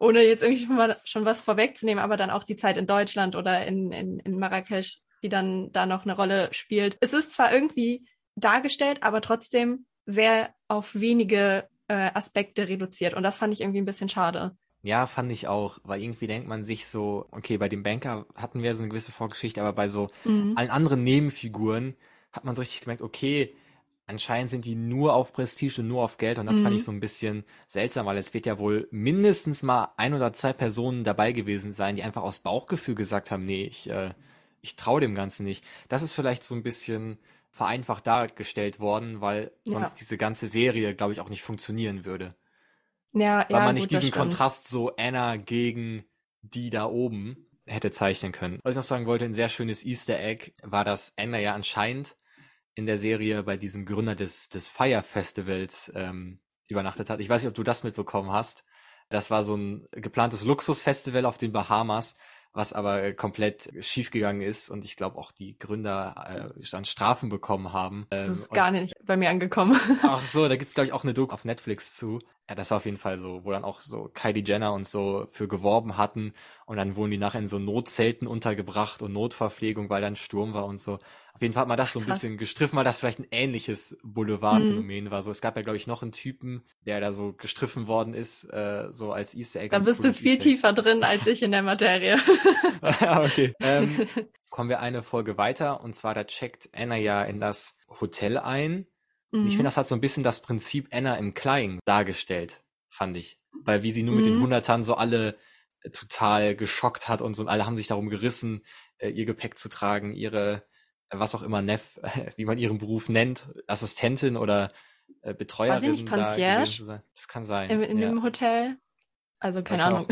ohne jetzt irgendwie schon, mal, schon was vorwegzunehmen, aber dann auch die Zeit in Deutschland oder in, in, in Marrakesch, die dann da noch eine Rolle spielt. Es ist zwar irgendwie dargestellt, aber trotzdem sehr auf wenige äh, Aspekte reduziert. Und das fand ich irgendwie ein bisschen schade. Ja, fand ich auch, weil irgendwie denkt man sich so, okay, bei dem Banker hatten wir so eine gewisse Vorgeschichte, aber bei so Mhm. allen anderen Nebenfiguren hat man so richtig gemerkt, okay, anscheinend sind die nur auf Prestige und nur auf Geld und das fand Mhm. ich so ein bisschen seltsam, weil es wird ja wohl mindestens mal ein oder zwei Personen dabei gewesen sein, die einfach aus Bauchgefühl gesagt haben, nee, ich, äh, ich traue dem Ganzen nicht. Das ist vielleicht so ein bisschen vereinfacht dargestellt worden, weil Ja. sonst diese ganze Serie, glaube ich, auch nicht funktionieren würde. Ja, Weil ja, man nicht das diesen. Kontrast so Anna gegen die da oben hätte zeichnen können. Was ich noch sagen wollte, ein sehr schönes Easter Egg war, dass Anna ja anscheinend in der Serie bei diesem Gründer des, des Fire Festivals ähm, übernachtet hat. Ich weiß nicht, ob du das mitbekommen hast. Das war so ein geplantes Luxusfestival auf den Bahamas, was aber äh, komplett schiefgegangen ist und ich glaube auch die Gründer äh, dann Strafen bekommen haben. Das Ähm, ist und- gar nicht bei mir angekommen. Ach so, da gibt's glaube ich auch eine Doku auf Netflix zu. Ja, das war auf jeden Fall so, wo dann auch so Kylie Jenner und so für geworben hatten und dann wurden die nachher in so Notzelten untergebracht und Notverpflegung, weil dann Sturm war und so. Auf jeden Fall hat man das so ein Krass. bisschen gestriffen, weil das vielleicht ein ähnliches Boulevardphänomen war. So, es gab ja glaube ich noch einen Typen, der da so gestriffen worden ist, äh, so als Easter Egg. Da bist du viel tiefer drin als ich in der Materie. Okay. Ähm, kommen wir eine Folge weiter und zwar da checkt Anna ja in das Hotel ein und Ich Mhm. finde, das hat so ein bisschen das Prinzip Anna im Kleinen dargestellt, fand ich. Weil wie sie nur mit den Mhm. Hundertern so alle äh, total geschockt hat und so und alle haben sich darum gerissen, äh, ihr Gepäck zu tragen, ihre, äh, was auch immer Neff, wie man ihren Beruf nennt, Assistentin oder Betreuerin nicht da Concierge? gewesen zu sein. Das kann sein. in, in ja. dem Hotel. Also keine ich Ahnung.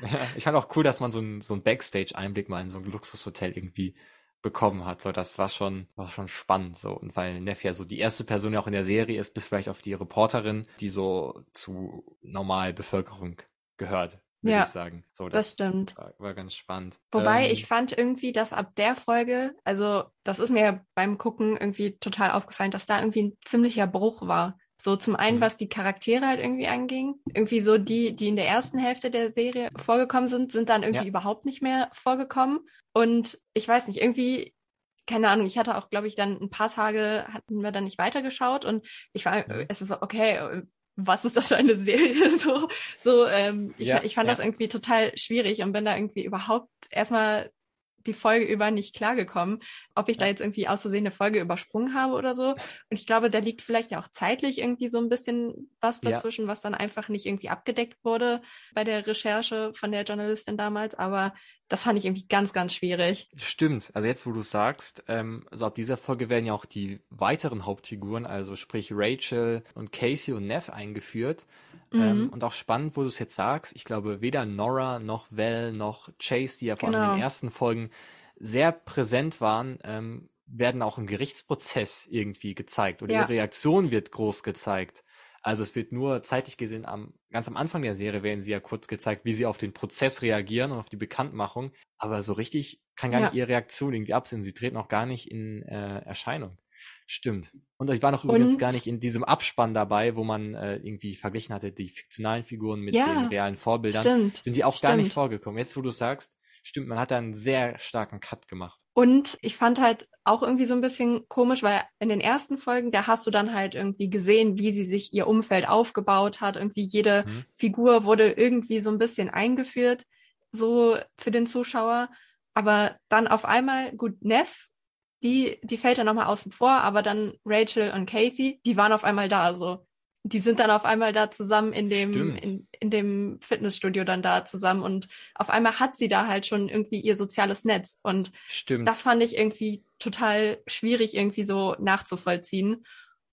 Ja, ich fand auch cool, dass man so ein, so ein Backstage-Einblick mal in so ein Luxushotel irgendwie bekommen hat. So, das war schon, war schon spannend. So, und weil Neff ja so die erste Person ja auch in der Serie ist, bis vielleicht auf die Reporterin, die so zu normal Bevölkerung gehört, würde Ja, ich sagen. So, Das das, stimmt. war, war ganz spannend. Wobei Ähm, ich fand irgendwie, dass ab der Folge, also das ist mir beim Gucken irgendwie total aufgefallen, dass da irgendwie ein ziemlicher Bruch war. So zum einen, Mhm. was die Charaktere halt irgendwie anging. Irgendwie so die, die in der ersten Hälfte der Serie vorgekommen sind, sind dann irgendwie Ja. überhaupt nicht mehr vorgekommen. Und ich weiß nicht, irgendwie, keine Ahnung, ich hatte auch, glaube ich, dann ein paar Tage hatten wir dann nicht weitergeschaut und ich war, Mhm. es ist so, okay, was ist das für eine Serie? So, so, ähm, ich, Ja, ich fand ja. das irgendwie total schwierig und bin da irgendwie überhaupt erstmal die Folge über nicht klargekommen, ob ich da Ja. jetzt irgendwie aus Versehen eine Folge übersprungen habe oder so. Und ich glaube, da liegt vielleicht ja auch zeitlich irgendwie so ein bisschen was Ja. dazwischen, was dann einfach nicht irgendwie abgedeckt wurde bei der Recherche von der Journalistin damals. Aber das fand ich irgendwie ganz, ganz schwierig. Stimmt, also jetzt, wo du sagst, ähm, so ab dieser Folge werden ja auch die weiteren Hauptfiguren, also sprich Rachel und Casey und Neff eingeführt. Ähm, Mhm. und auch spannend, wo du es jetzt sagst, ich glaube, weder Nora noch Val noch Chase, die ja vor allem in Genau. den ersten Folgen sehr präsent waren, ähm, werden auch im Gerichtsprozess irgendwie gezeigt oder Ja. ihre Reaktion wird groß gezeigt. Also es wird nur zeitlich gesehen am ganz am Anfang der Serie werden sie ja kurz gezeigt, wie sie auf den Prozess reagieren und auf die Bekanntmachung, aber so richtig kann gar Ja. nicht ihre Reaktion irgendwie absehen. Sie treten auch gar nicht in äh, Erscheinung. Stimmt. Und ich war noch übrigens Und- gar nicht in diesem Abspann dabei, wo man äh, irgendwie verglichen hatte, die fiktionalen Figuren mit Ja, den realen Vorbildern. Stimmt. Sind die auch gar nicht stimmt. vorgekommen. Jetzt, wo du sagst, stimmt, man hat da einen sehr starken Cut gemacht. Und ich fand halt auch irgendwie so ein bisschen komisch, weil in den ersten Folgen, da hast du dann halt irgendwie gesehen, wie sie sich ihr Umfeld aufgebaut hat. Irgendwie jede Mhm. Figur wurde irgendwie so ein bisschen eingeführt, so für den Zuschauer. Aber dann auf einmal, gut, Neff, die, die fällt dann nochmal außen vor, aber dann Rachel und Casey, die waren auf einmal da, so. Die sind dann auf einmal da zusammen in dem, in, in dem Fitnessstudio dann da zusammen und auf einmal hat sie da halt schon irgendwie ihr soziales Netz und Stimmt. das fand ich irgendwie total schwierig irgendwie so nachzuvollziehen.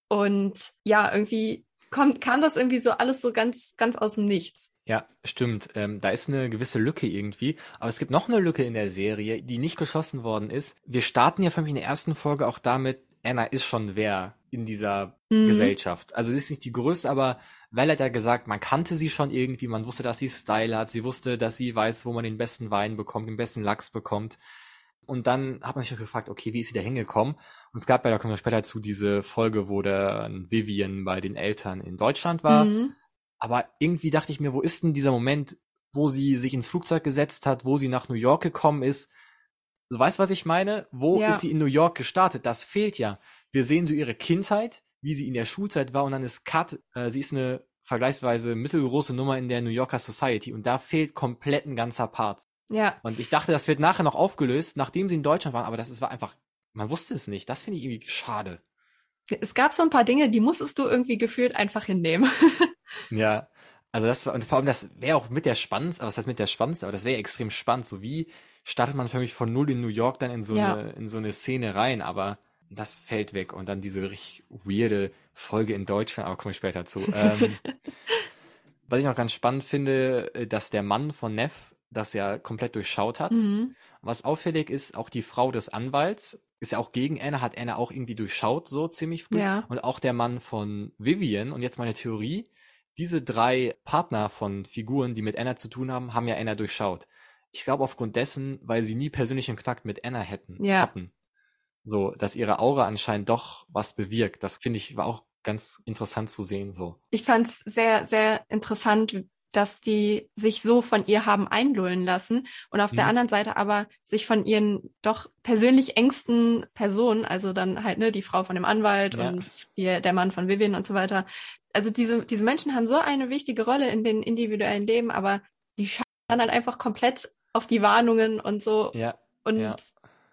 Und ja, irgendwie kommt, kam das irgendwie so alles so ganz, ganz aus dem Nichts. Ja, stimmt. Ähm, da ist eine gewisse Lücke irgendwie. Aber es gibt noch eine Lücke in der Serie, die nicht geschlossen worden ist. Wir starten ja für mich in der ersten Folge auch damit, Anna ist schon wer in dieser Mhm. Gesellschaft. Also sie ist nicht die größte, aber Val hat ja gesagt, man kannte sie schon irgendwie, man wusste, dass sie Style hat, sie wusste, dass sie weiß, wo man den besten Wein bekommt, den besten Lachs bekommt. Und dann hat man sich auch gefragt, okay, wie ist sie da hingekommen? Und es gab ja, da kommen wir später zu, diese Folge, wo der Vivian bei den Eltern in Deutschland war. Mhm. Aber irgendwie dachte ich mir, wo ist denn dieser Moment, wo sie sich ins Flugzeug gesetzt hat, wo sie nach New York gekommen ist? So, weißt du, was ich meine? Wo Ja. ist sie in New York gestartet? Das fehlt ja. Wir sehen so ihre Kindheit, wie sie in der Schulzeit war und dann ist Cut, äh, sie ist eine vergleichsweise mittelgroße Nummer in der New Yorker Society und da fehlt komplett ein ganzer Part. Ja. Und ich dachte, das wird nachher noch aufgelöst, nachdem sie in Deutschland waren, aber das ist, war einfach, man wusste es nicht. Das finde ich irgendwie schade. Es gab so ein paar Dinge, die musstest du irgendwie gefühlt einfach hinnehmen. Ja, also das war, und vor allem das wäre auch mit der spannendste, aber was heißt mit der spannendste, aber das wäre extrem spannend. So wie startet man für mich von null in New York dann in so Ja. eine, in so eine Szene rein, aber das fällt weg und dann diese richtig weirde Folge in Deutschland, aber komme ich später zu. Ähm, was ich noch ganz spannend finde, äh, dass der Mann von Neff das ja komplett durchschaut hat. Mhm. Was auffällig ist, auch die Frau des Anwalts ist ja auch gegen Anna, hat Anna auch irgendwie durchschaut, so ziemlich früh. Ja. Und auch der Mann von Vivian, und jetzt meine Theorie, diese drei Partner von Figuren, die mit Anna zu tun haben, haben ja Anna durchschaut. Ich glaube aufgrund dessen, weil sie nie persönlichen Kontakt mit Anna hätten, Ja. hatten. So, dass ihre Aura anscheinend doch was bewirkt. Das finde ich war auch ganz interessant zu sehen, so. Ich fand es sehr, sehr interessant, dass die sich so von ihr haben einlullen lassen und auf der Mhm. anderen Seite aber sich von ihren doch persönlich engsten Personen, also dann halt ne die Frau von dem Anwalt Ja. und die, der Mann von Vivian und so weiter. Also diese diese Menschen haben so eine wichtige Rolle in den individuellen Leben, aber die schauen dann halt einfach komplett auf die Warnungen und so Ja, und ja.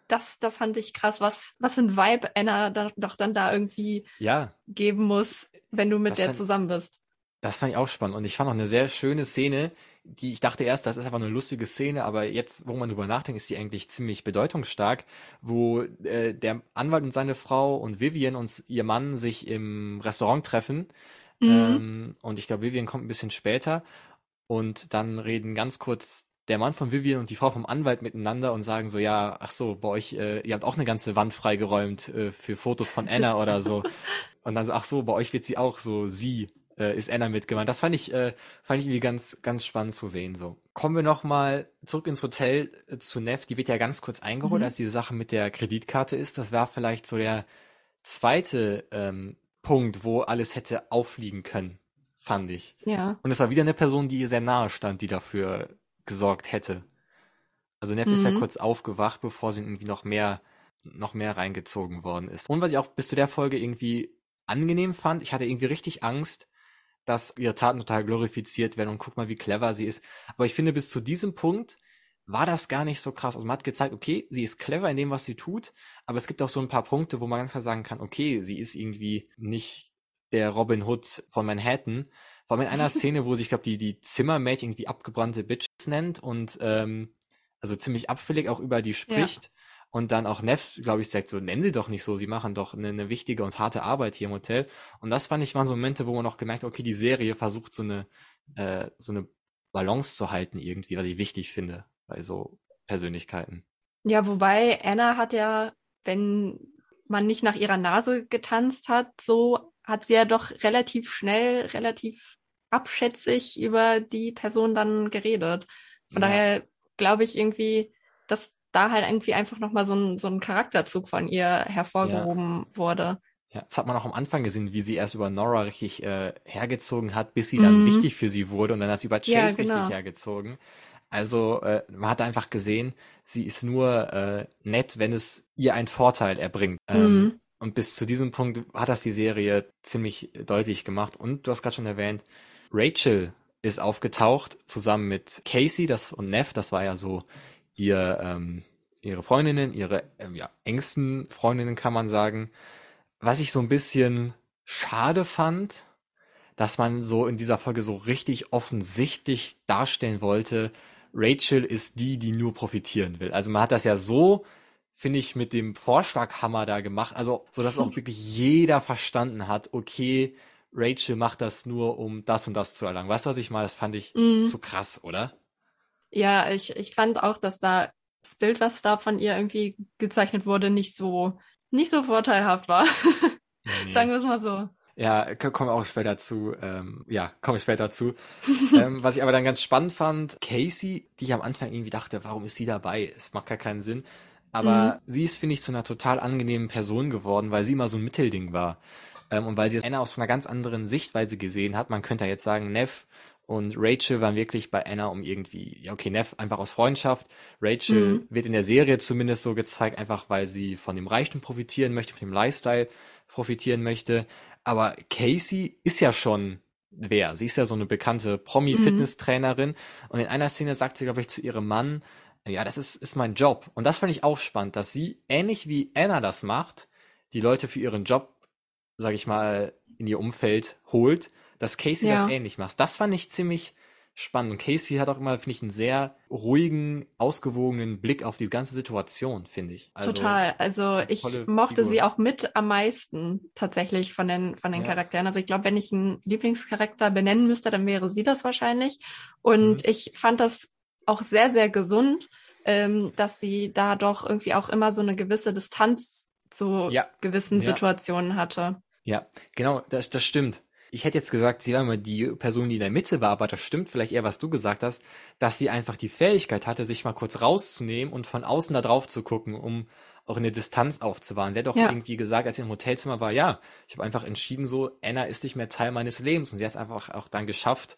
das das fand ich krass, was was für ein Vibe Anna da, doch dann da irgendwie ja, geben muss, wenn du mit Das der fand- zusammen bist. Das fand ich auch spannend und ich fand auch eine sehr schöne Szene, die ich dachte erst, das ist einfach eine lustige Szene, aber jetzt, wo man drüber nachdenkt, ist die eigentlich ziemlich bedeutungsstark, wo äh, der Anwalt und seine Frau und Vivian und ihr Mann sich im Restaurant treffen Mhm. ähm, und ich glaube, Vivian kommt ein bisschen später und dann reden ganz kurz der Mann von Vivian und die Frau vom Anwalt miteinander und sagen so, ja, ach so, bei euch, äh, ihr habt auch eine ganze Wand freigeräumt äh, für Fotos von Anna oder so. Und dann so, ach so, bei euch wird sie auch so, sie äh, ist Anna mitgemeint. Das fand ich, äh, fand ich irgendwie ganz, ganz spannend zu sehen. So kommen wir noch mal zurück ins Hotel äh, zu Neff. Die wird ja ganz kurz eingeholt, Mhm. als diese Sache mit der Kreditkarte ist. Das war vielleicht so der zweite ähm, Punkt, wo alles hätte auffliegen können, fand ich. Ja. Und es war wieder eine Person, die ihr sehr nahe stand, die dafür gesorgt hätte. Also Neff ist ja Mhm. kurz aufgewacht, bevor sie irgendwie noch mehr, noch mehr reingezogen worden ist. Und was ich auch bis zu der Folge irgendwie angenehm fand, ich hatte irgendwie richtig Angst, dass ihre Taten total glorifiziert werden und guck mal, wie clever sie ist. Aber ich finde, bis zu diesem Punkt war das gar nicht so krass. Also man hat gezeigt, okay, sie ist clever in dem, was sie tut, aber es gibt auch so ein paar Punkte, wo man ganz klar sagen kann, okay, sie ist irgendwie nicht der Robin Hood von Manhattan. Vor allem in einer Szene, wo sich, ich glaube, die, die Zimmermaid irgendwie abgebrannte Bitches nennt und ähm, also ziemlich abfällig auch über die spricht. Und dann auch Neff, glaube ich, sagt so, nennen sie doch nicht so, sie machen doch eine, eine wichtige und harte Arbeit hier im Hotel. Und das fand ich waren so Momente, wo man auch gemerkt hat, okay, die Serie versucht so eine, äh, so eine Balance zu halten irgendwie, was ich wichtig finde bei so Persönlichkeiten. Ja, wobei Anna hat ja, wenn man nicht nach ihrer Nase getanzt hat, so hat sie ja doch relativ schnell, relativ abschätzig über die Person dann geredet. Von Ja. daher glaube ich irgendwie, dass da halt irgendwie einfach nochmal so ein, so ein Charakterzug von ihr hervorgehoben wurde. Ja, das hat man auch am Anfang gesehen, wie sie erst über Nora richtig äh, hergezogen hat, bis sie dann Mhm. wichtig für sie wurde und dann hat sie über Chase Ja, genau. richtig hergezogen. Also äh, man hat einfach gesehen, sie ist nur äh, nett, wenn es ihr einen Vorteil erbringt. Ähm, Mhm. und bis zu diesem Punkt hat das die Serie ziemlich deutlich gemacht. Und du hast gerade schon erwähnt, Rachel ist aufgetaucht zusammen mit Casey das und Neff. Das war ja so ihr ähm, ihre Freundinnen, ihre ähm, ja, engsten Freundinnen kann man sagen. Was ich so ein bisschen schade fand, dass man so in dieser Folge so richtig offensichtlich darstellen wollte, Rachel ist die, die nur profitieren will. Also man hat das ja so, finde ich, mit dem Vorschlaghammer da gemacht, also so dass auch wirklich jeder verstanden hat, okay, Rachel macht das nur, um das und das zu erlangen. Weißt du, was ich meine? Das fand ich Mhm. zu krass, oder? Ja, ich, ich fand auch, dass da das Bild, was da von ihr irgendwie gezeichnet wurde, nicht so, nicht so vorteilhaft war. Nee. Sagen wir es mal so. Ja, k- kommen wir auch später zu. Ähm, ja, komme ich später zu. ähm, was ich aber dann ganz spannend fand, Casey, die ich am Anfang irgendwie dachte, warum ist sie dabei? Es macht gar keinen Sinn. Aber sie ist, finde ich, zu einer total angenehmen Person geworden, weil sie immer so ein Mittelding war. Ähm, und weil sie Anna aus einer ganz anderen Sichtweise gesehen hat. Man könnte ja jetzt sagen, Neff und Rachel waren wirklich bei Anna um irgendwie, ja okay, Neff einfach aus Freundschaft. Rachel Mhm. wird in der Serie zumindest so gezeigt, einfach weil sie von dem Reichtum profitieren möchte, von dem Lifestyle profitieren möchte. Aber Casey ist ja schon wer. Sie ist ja so eine bekannte Promi-Fitnesstrainerin mhm. und in einer Szene sagt sie, glaube ich, zu ihrem Mann, ja, das ist, ist mein Job. Und das fand ich auch spannend, dass sie, ähnlich wie Anna das macht, die Leute für ihren Job, sag ich mal, in ihr Umfeld holt, dass Casey ja. das ähnlich macht. Das fand ich ziemlich spannend. Und Casey hat auch immer, finde ich, einen sehr ruhigen, ausgewogenen Blick auf die ganze Situation, finde ich. Also, Total. Also ich mochte Figur. sie auch mit am meisten tatsächlich von den, von den ja. Charakteren. Also ich glaube, wenn ich einen Lieblingscharakter benennen müsste, dann wäre sie das wahrscheinlich. Und mhm. ich fand das auch sehr, sehr gesund, ähm, dass sie da doch irgendwie auch immer so eine gewisse Distanz zu ja. gewissen ja. Situationen hatte. Ja, genau, das, das stimmt ich hätte jetzt gesagt, sie war immer die Person, die in der Mitte war, aber das stimmt vielleicht eher, was du gesagt hast, dass sie einfach die Fähigkeit hatte, sich mal kurz rauszunehmen und von außen da drauf zu gucken, um auch eine Distanz aufzuwahren. Der hat doch ja. irgendwie gesagt, als sie im Hotelzimmer war, ja, ich habe einfach entschieden so, Anna ist nicht mehr Teil meines Lebens und sie hat es einfach auch dann geschafft,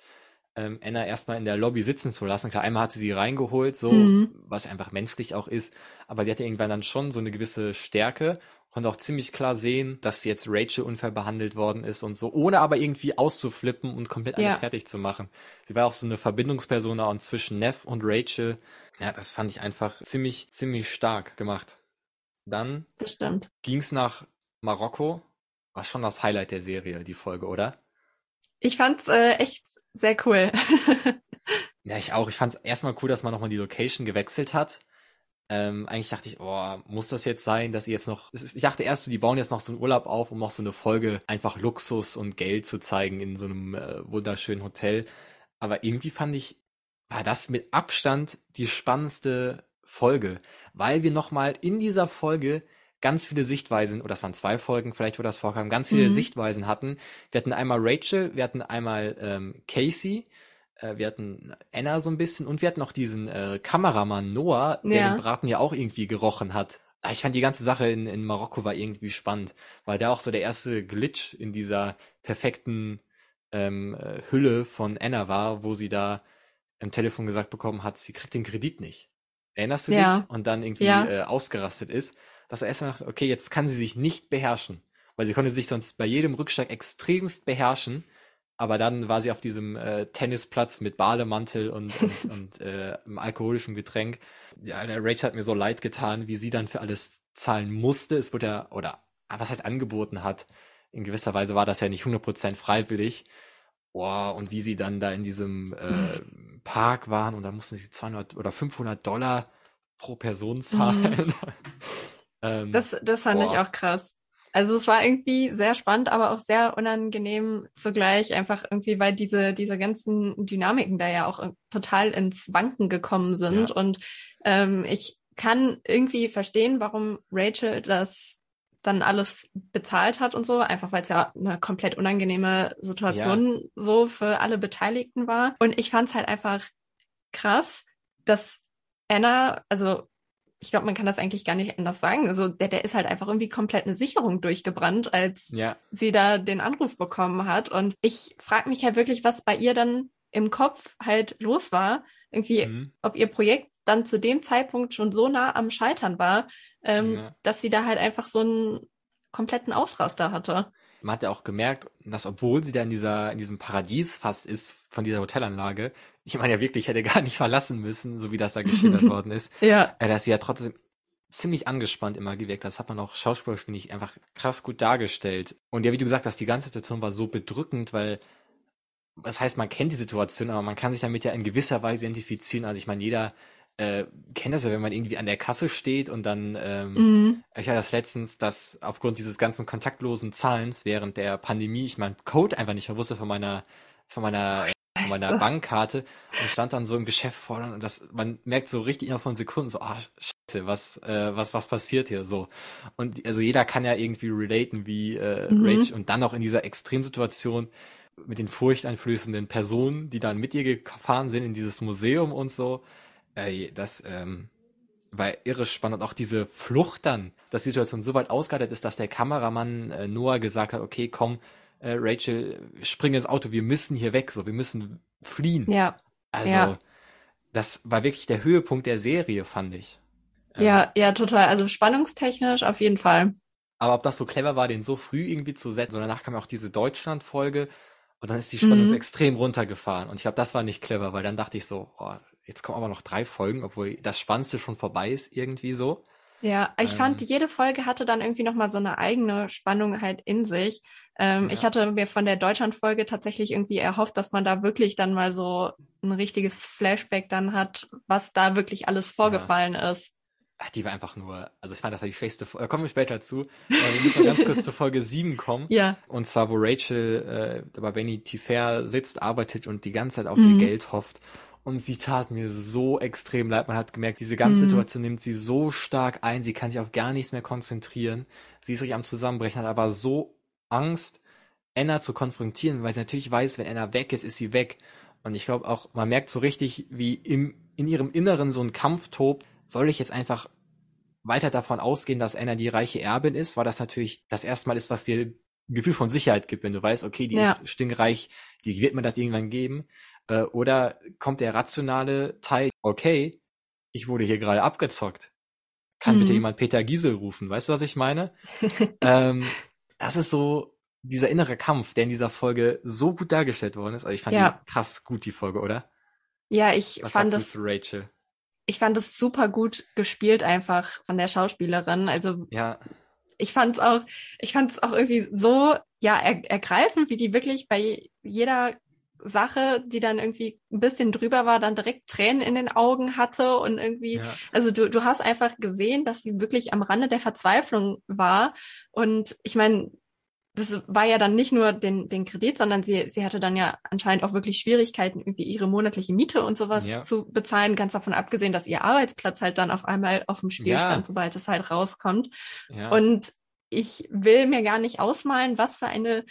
ähm, Anna erstmal in der Lobby sitzen zu lassen. Klar, einmal hat sie sie reingeholt, so, mhm. was einfach menschlich auch ist, aber die hatte irgendwann dann schon so eine gewisse Stärke und auch ziemlich klar sehen, dass jetzt Rachel unfair behandelt worden ist und so, ohne aber irgendwie auszuflippen und komplett ja. fertig zu machen. Sie war auch so eine Verbindungsperson auch zwischen Neff und Rachel. Ja, das fand ich einfach ziemlich, ziemlich stark gemacht. Dann ging es nach Marokko. War schon das Highlight der Serie, die Folge, oder? Ich fand's äh, echt sehr cool. ja, ich auch. Ich fand's erstmal cool, dass man nochmal die Location gewechselt hat. Ähm, eigentlich dachte ich, oh, muss das jetzt sein, dass ihr jetzt noch. Ich dachte erst, die bauen jetzt noch so einen Urlaub auf, um noch so eine Folge einfach Luxus und Geld zu zeigen in so einem äh, wunderschönen Hotel. Aber irgendwie fand ich, war das mit Abstand die spannendste Folge, weil wir nochmal in dieser Folge ganz viele Sichtweisen, oder das waren zwei Folgen vielleicht, wo das vorkam, ganz viele mhm. Sichtweisen hatten. Wir hatten einmal Rachel, wir hatten einmal ähm, Casey äh, wir hatten Anna so ein bisschen und wir hatten noch diesen äh, Kameramann Noah, der ja. den Braten ja auch irgendwie gerochen hat. Ah, ich fand die ganze Sache in, in Marokko war irgendwie spannend, weil da auch so der erste Glitch in dieser perfekten ähm, äh, Hülle von Anna war, wo sie da im Telefon gesagt bekommen hat, sie kriegt den Kredit nicht. Erinnerst du ja. dich? Und dann irgendwie ja. äh, ausgerastet ist, dass er erstmal dachte, okay, jetzt kann sie sich nicht beherrschen, weil sie konnte sich sonst bei jedem Rückschlag extremst beherrschen aber dann war sie auf diesem äh, Tennisplatz mit Bademantel und, und, und äh, einem alkoholischen Getränk. Ja, der Rachel hat mir so leid getan, wie sie dann für alles zahlen musste. Es wurde ja, oder was heißt angeboten hat. In gewisser Weise war das ja nicht 100% freiwillig. Oh, und wie sie dann da in diesem äh, Park waren und da mussten sie 200 oder 500 Dollar pro Person zahlen. Mhm. ähm, das, das fand boah. ich auch krass. Also es war irgendwie sehr spannend, aber auch sehr unangenehm zugleich, einfach irgendwie, weil diese, diese ganzen Dynamiken da ja auch total ins Wanken gekommen sind. Ja. Und ähm, ich kann irgendwie verstehen, warum Rachel das dann alles bezahlt hat und so, einfach weil es ja eine komplett unangenehme Situation ja. so für alle Beteiligten war. Und ich fand es halt einfach krass, dass Anna, also ich glaube, man kann das eigentlich gar nicht anders sagen. Also der, der ist halt einfach irgendwie komplett eine Sicherung durchgebrannt, als ja. sie da den Anruf bekommen hat. Und ich frage mich halt wirklich, was bei ihr dann im Kopf halt los war. Irgendwie, mhm. ob ihr Projekt dann zu dem Zeitpunkt schon so nah am Scheitern war, ähm, ja. dass sie da halt einfach so einen kompletten Ausraster hatte man hat ja auch gemerkt, dass obwohl sie da in dieser, in diesem Paradies fast ist von dieser Hotelanlage, die man ja wirklich hätte gar nicht verlassen müssen, so wie das da geschildert worden ist, ja. Äh, dass sie ja trotzdem ziemlich angespannt immer gewirkt hat. Das hat man auch schauspielerisch, finde ich, einfach krass gut dargestellt. Und ja, wie du gesagt hast, die ganze Situation war so bedrückend, weil das heißt, man kennt die Situation, aber man kann sich damit ja in gewisser Weise identifizieren. Also ich meine, jeder äh, kennt das ja, wenn man irgendwie an der Kasse steht und dann, ähm, mhm. ich hatte das letztens, dass aufgrund dieses ganzen kontaktlosen Zahlens während der Pandemie ich meinen Code einfach nicht mehr wusste von meiner, von meiner, von meiner Bankkarte und stand dann so im Geschäft vor und das, man merkt so richtig innerhalb von Sekunden so, ah, scheiße, was, äh, was, was passiert hier so? Und also jeder kann ja irgendwie relaten wie äh, mhm. Rage und dann auch in dieser Extremsituation mit den furchteinflößenden Personen, die dann mit ihr gefahren sind in dieses Museum und so Ey, das ähm, war irre spannend. Auch diese Flucht dann, dass die Situation so weit ausgeartet ist, dass der Kameramann äh, Noah gesagt hat, okay, komm, äh, Rachel, spring ins Auto, wir müssen hier weg, so, wir müssen fliehen. Ja. Also, ja. das war wirklich der Höhepunkt der Serie, fand ich. Ähm, ja, ja, total. Also spannungstechnisch auf jeden Fall. Aber ob das so clever war, den so früh irgendwie zu setzen, so danach kam auch diese Deutschland-Folge, Und dann ist die Spannung Mhm. so extrem runtergefahren. Und ich glaube, das war nicht clever, weil dann dachte ich so, oh, jetzt kommen aber noch drei Folgen, obwohl das Spannendste schon vorbei ist, irgendwie so. Ja, ich fand, Ähm. jede Folge hatte dann irgendwie nochmal so eine eigene Spannung halt in sich. Ähm, Ich Ja. hatte mir von der Deutschland-Folge tatsächlich irgendwie erhofft, dass man da wirklich dann mal so ein richtiges Flashback dann hat, was da wirklich alles vorgefallen ist. Ach, Die war einfach nur, also ich fand, das war die schwächste Folge. Da kommen wir später zu. Aber wir müssen ganz kurz zur Folge 7 kommen. Ja. Und zwar, wo Rachel äh, bei Vanity Fair sitzt, arbeitet und die ganze Zeit auf Mhm. ihr Geld hofft. Und sie tat mir so extrem leid. Man hat gemerkt, diese ganze Mhm. Situation nimmt sie so stark ein. Sie kann sich auf gar nichts mehr konzentrieren. Sie ist richtig am Zusammenbrechen, hat aber so Angst, Anna zu konfrontieren, weil sie natürlich weiß, wenn Anna weg ist, ist sie weg. Und ich glaube auch, man merkt so richtig, wie im, in ihrem Inneren so ein Kampf tobt. Soll ich jetzt einfach weiter davon ausgehen, dass Anna die reiche Erbin ist, weil das natürlich das erste Mal ist, was dir ein Gefühl von Sicherheit gibt, wenn du weißt, okay, die Ja. ist stinkreich, die wird mir das irgendwann geben. Äh, oder kommt der rationale Teil, okay, ich wurde hier gerade abgezockt. Kann bitte Mhm. jemand Peter Giesel rufen? Weißt du, was ich meine? ähm, das ist so dieser innere Kampf, der in dieser Folge so gut dargestellt worden ist. Also ich fand Ja. die krass gut, die Folge, oder? Ja, ich Was fand das, Rachel? ich fand das super gut gespielt einfach von der Schauspielerin. Also Ja, ich fand's auch, ich fand's auch irgendwie so, ja, er, ergreifend, wie die wirklich bei jeder Sache, die dann irgendwie ein bisschen drüber war, dann direkt Tränen in den Augen hatte und irgendwie, ja, also du, du hast einfach gesehen, dass sie wirklich am Rande der Verzweiflung war. Und ich meine, das war ja dann nicht nur den, den Kredit, sondern sie, sie hatte dann ja anscheinend auch wirklich Schwierigkeiten, irgendwie ihre monatliche Miete und sowas Ja. zu bezahlen, ganz davon abgesehen, dass ihr Arbeitsplatz halt dann auf einmal auf dem Spiel Ja. stand, sobald es halt rauskommt. ja. Und ich will mir gar nicht ausmalen, was für eine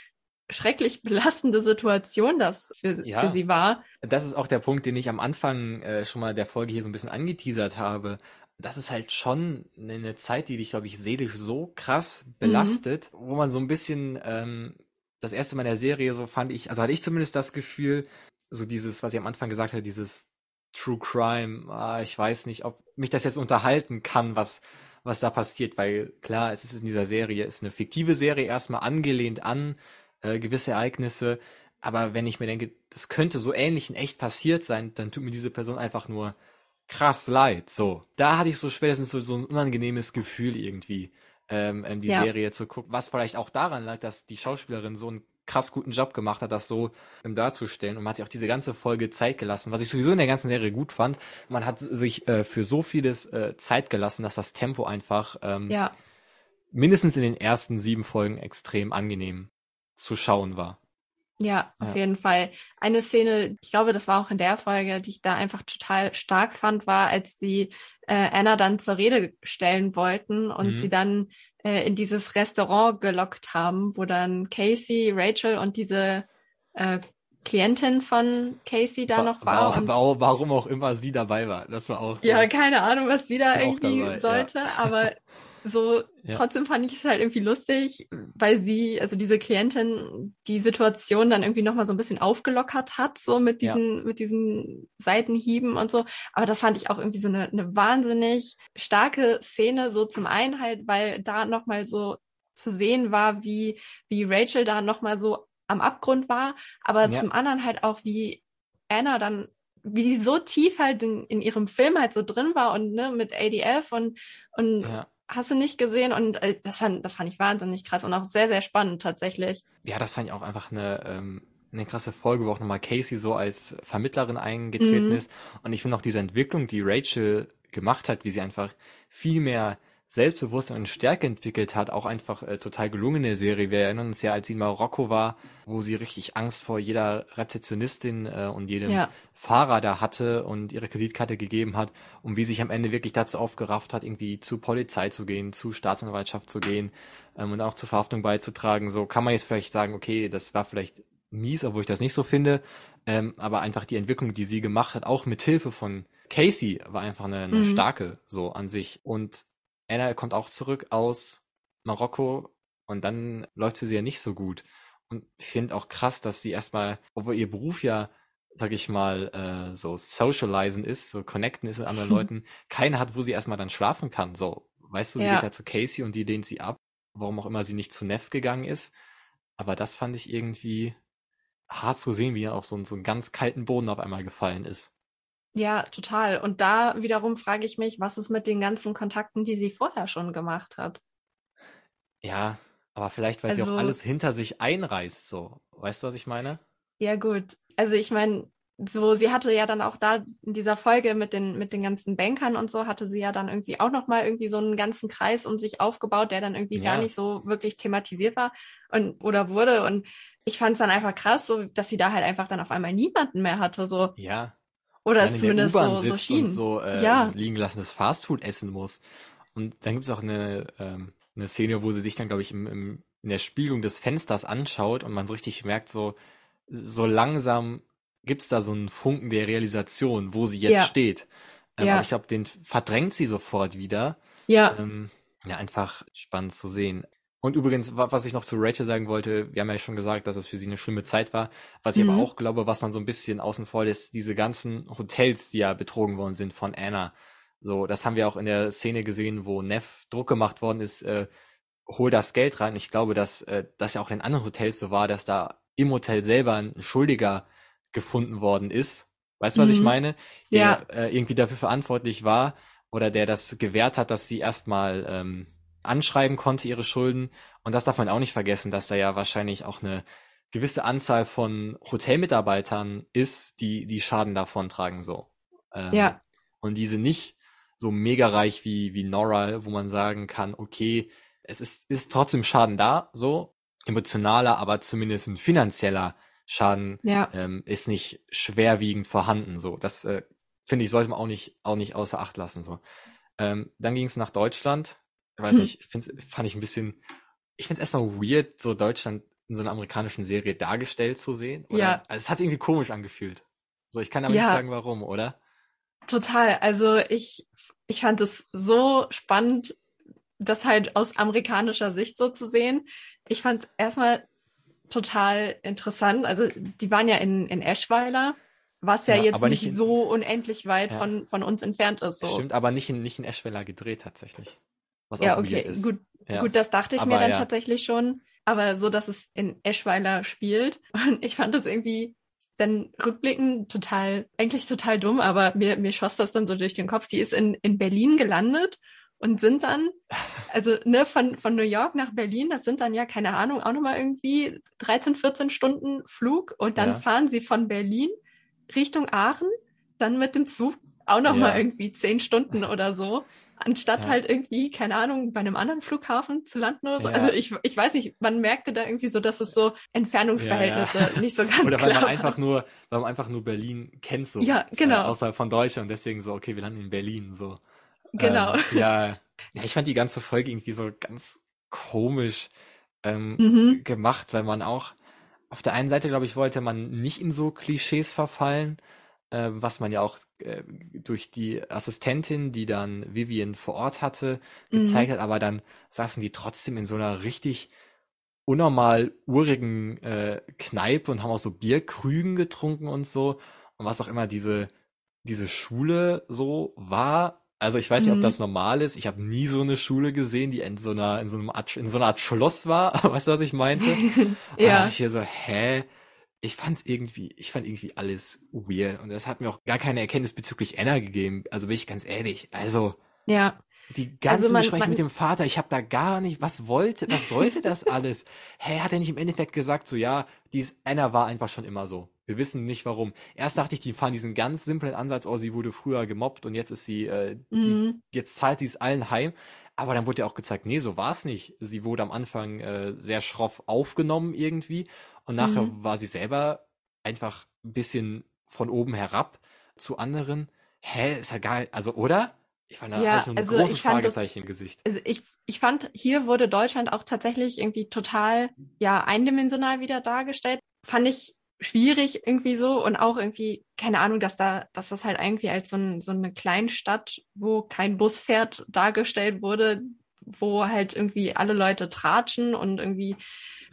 schrecklich belastende Situation das für, Ja. für sie war. Das ist auch der Punkt, den ich am Anfang äh, schon mal der Folge hier so ein bisschen angeteasert habe. Das ist halt schon eine Zeit, die dich, glaube ich, seelisch so krass belastet, wo man so ein bisschen ähm, das erste Mal in der Serie so fand ich, also hatte ich zumindest das Gefühl, so dieses, was ich am Anfang gesagt habe, dieses True Crime, ah, ich weiß nicht, ob mich das jetzt unterhalten kann, was was da passiert, weil klar, es ist in dieser Serie, es ist eine fiktive Serie, erstmal angelehnt an äh, gewisse Ereignisse, aber wenn ich mir denke, das könnte so ähnlich in echt passiert sein, dann tut mir diese Person einfach nur krass leid. So, da hatte ich so spätestens so, so ein unangenehmes Gefühl irgendwie, ähm, die Ja. Serie zu gucken, was vielleicht auch daran lag, dass die Schauspielerin so einen krass guten Job gemacht hat, das so ähm, darzustellen. Und man hat sich auch diese ganze Folge Zeit gelassen, was ich sowieso in der ganzen Serie gut fand. Man hat sich äh, für so vieles äh, Zeit gelassen, dass das Tempo einfach ähm, Ja, mindestens in den ersten sieben Folgen extrem angenehm zu schauen war. ja, auf Ja. jeden Fall. Eine Szene, ich glaube, das war auch in der Folge, die ich da einfach total stark fand, war, als die äh, Anna dann zur Rede stellen wollten und Mhm. sie dann äh, in dieses Restaurant gelockt haben, wo dann Casey, Rachel und diese äh, Klientin von Casey da Wa- noch war. wa- und wa- warum auch immer sie dabei war. Das war auch so. Ja, keine Ahnung, was sie da War irgendwie dabei, ja. sollte, aber so Ja. trotzdem fand ich es halt irgendwie lustig, weil sie, also diese Klientin, die Situation dann irgendwie nochmal so ein bisschen aufgelockert hat, so mit Ja. diesen, mit diesen Seitenhieben und so. Aber das fand ich auch irgendwie so eine, eine wahnsinnig starke Szene, so zum einen halt, weil da nochmal so zu sehen war, wie, wie Rachel da nochmal so am Abgrund war, aber Ja. zum anderen halt auch, wie Anna dann wie so tief halt in, in ihrem Film halt so drin war und ne, mit ADF und, und Ja. Hast du nicht gesehen und äh, das fand, das fand ich wahnsinnig krass und auch sehr, sehr spannend tatsächlich. ja, das fand ich auch einfach eine, ähm, eine krasse Folge, wo auch nochmal Casey so als Vermittlerin eingetreten Mhm. ist. Und ich finde auch diese Entwicklung, die Rachel gemacht hat, wie sie einfach viel mehr Selbstbewusstsein und Stärke entwickelt hat, auch einfach äh, total gelungene Serie. Wir erinnern uns ja, als sie in Marokko war, wo sie richtig Angst vor jeder Rezeptionistin äh, und jedem Ja. Fahrer da hatte und ihre Kreditkarte gegeben hat und wie sich am Ende wirklich dazu aufgerafft hat, irgendwie zur Polizei zu gehen, zu Staatsanwaltschaft zu gehen ähm, und auch zur Verhaftung beizutragen. So kann man jetzt vielleicht sagen, okay, das war vielleicht mies, obwohl ich das nicht so finde, ähm, aber einfach die Entwicklung, die sie gemacht hat, auch mit Hilfe von Casey, war einfach eine, eine Mhm. starke so an sich. Und Anna kommt auch zurück aus Marokko und dann läuft für sie ja nicht so gut. Und ich finde auch krass, dass sie erstmal, obwohl ihr Beruf ja, sag ich mal, äh, so socializen ist, so connecten ist mit anderen Leuten, keine hat, wo sie erstmal dann schlafen kann. So, weißt du, sie Ja. geht ja zu Casey und die lehnt sie ab, warum auch immer sie nicht zu Neff gegangen ist. Aber das fand ich irgendwie, hart zu sehen, wie er auf so, so einen ganz kalten Boden auf einmal gefallen ist. Ja, total. Und da wiederum frage ich mich, was ist mit den ganzen Kontakten, die sie vorher schon gemacht hat? Ja, aber vielleicht, weil also, sie auch also alles hinter sich einreißt, so. Weißt du, was ich meine? Ja, gut. Also ich meine, so, sie hatte ja dann auch da in dieser Folge mit den, mit den ganzen Bankern und so, hatte sie ja dann irgendwie auch nochmal irgendwie so einen ganzen Kreis um sich aufgebaut, der dann irgendwie ja. gar nicht so wirklich thematisiert war und, oder wurde. Und ich fand es dann einfach krass, so, dass sie da halt einfach dann auf einmal niemanden mehr hatte, so. Ja. Oder es zumindest so, so schien. Und so, äh, ja. liegen lassendes Fastfood essen muss. Und dann gibt es auch eine, ähm, eine Szene, wo sie sich dann, glaube ich, im, im, in der Spiegelung des Fensters anschaut und man so richtig merkt, so, so langsam gibt's da so einen Funken der Realisation, wo sie jetzt ja. steht. Ähm, ja. Aber ich glaube, den verdrängt sie sofort wieder. Ja. Ähm, ja, einfach spannend zu sehen. Und übrigens, was ich noch zu Rachel sagen wollte, wir haben ja schon gesagt, dass es für sie eine schlimme Zeit war. Was ich mhm. aber auch glaube, was man so ein bisschen außen vor lässt, diese ganzen Hotels, die ja betrogen worden sind von Anna. So, das haben wir auch in der Szene gesehen, wo Neff Druck gemacht worden ist, äh, hol das Geld rein. Ich glaube, dass äh, das ja auch in anderen Hotels so war, dass da im Hotel selber ein Schuldiger gefunden worden ist. Weißt du, was mhm. ich meine? Der ja. äh, irgendwie dafür verantwortlich war oder der das gewährt hat, dass sie erstmal ähm, anschreiben konnte, ihre Schulden. Und das darf man auch nicht vergessen, dass da ja wahrscheinlich auch eine gewisse Anzahl von Hotelmitarbeitern ist, die die Schaden davon tragen so. Ähm, ja. Und diese nicht so mega reich wie, wie Nora, wo man sagen kann, okay, es ist, ist trotzdem Schaden da, so emotionaler, aber zumindest ein finanzieller Schaden ja. ähm, ist nicht schwerwiegend vorhanden. So, das äh, finde ich sollte man auch nicht auch nicht außer Acht lassen. So, ähm, dann ging es nach Deutschland. Ich weiß nicht, find's, fand ich ein bisschen. Ich finde es erstmal weird, so Deutschland in so einer amerikanischen Serie dargestellt zu sehen. Oder? Ja. Also es hat irgendwie komisch angefühlt. So, ich kann aber ja. nicht sagen, warum, oder? Total. Also ich ich fand es so spannend, das halt aus amerikanischer Sicht so zu sehen. Ich fand erstmal total interessant. Also die waren ja in, in Eschweiler, was ja, ja jetzt nicht, nicht, so unendlich weit ja. von, von uns entfernt ist. So. Stimmt, aber nicht in, nicht in Eschweiler gedreht tatsächlich. Was ja, okay, gut, ja. gut, das dachte ich aber, mir dann tatsächlich schon. Aber so, dass es in Eschweiler spielt. Und ich fand das irgendwie dann rückblickend total, eigentlich total dumm, aber mir, mir schoss das dann so durch den Kopf. Die ist in, in Berlin gelandet und sind dann, also ne, von, von New York nach Berlin, das sind dann ja, keine Ahnung, auch nochmal irgendwie 13, 14 Stunden Flug und dann ja. fahren sie von Berlin Richtung Aachen, dann mit dem Zug auch nochmal ja. irgendwie 10 Stunden oder so, anstatt ja. halt irgendwie, keine Ahnung, bei einem anderen Flughafen zu landen oder so. Ja. Also ich, ich weiß nicht, man merkte da irgendwie so, dass es so Entfernungsverhältnisse nicht so ganz Oder weil man einfach nur, weil man einfach nur Berlin kennt so. Ja, genau. Äh, außerhalb von Deutschland und deswegen so, okay, wir landen in Berlin so. Genau. Ähm, ja. ja, ich fand die ganze Folge irgendwie so ganz komisch ähm, mhm. gemacht, weil man auch auf der einen Seite, glaube ich, wollte man nicht in so Klischees verfallen, äh, was man ja auch äh, durch die Assistentin, die dann Vivian vor Ort hatte, gezeigt mhm. hat, aber dann saßen die trotzdem in so einer richtig unnormal urigen äh, Kneipe und haben auch so Bierkrügen getrunken und so. Und was auch immer diese, diese Schule so war, also ich weiß nicht, ob mhm. das normal ist. Ich habe nie so eine Schule gesehen, die in so einer, in so einem Art, in so einer Art Schloss war. weißt du, was ich meinte? ja. Und ich hier so, hä? Ich fand's irgendwie, ich fand irgendwie alles weird. Und das hat mir auch gar keine Erkenntnis bezüglich Anna gegeben. Also bin ich ganz ehrlich. Also. Ja. Die ganze also Gespräche mit dem Vater, ich habe da gar nicht, was wollte, was sollte das alles? Hä, hat er nicht im Endeffekt gesagt, so ja, dies Anna war einfach schon immer so. Wir wissen nicht warum. Erst dachte ich, die fahren diesen ganz simplen Ansatz, oh, sie wurde früher gemobbt und jetzt ist sie, äh, mhm. die, jetzt zahlt sie es allen heim. Aber dann wurde ja auch gezeigt, nee, so war es nicht. Sie wurde am Anfang äh, sehr schroff aufgenommen irgendwie und nachher mhm. war sie selber einfach ein bisschen von oben herab zu anderen. Hä, ist halt geil. Also, oder? Ich fand da ja, ich ein also großes Fragezeichen das, im Gesicht. Also ich, ich fand, hier wurde Deutschland auch tatsächlich irgendwie total ja eindimensional wieder dargestellt. Fand ich schwierig irgendwie so und auch irgendwie, keine Ahnung, dass da, dass das halt irgendwie als so, ein, so eine Kleinstadt, wo kein Bus fährt, dargestellt wurde, wo halt irgendwie alle Leute tratschen und irgendwie,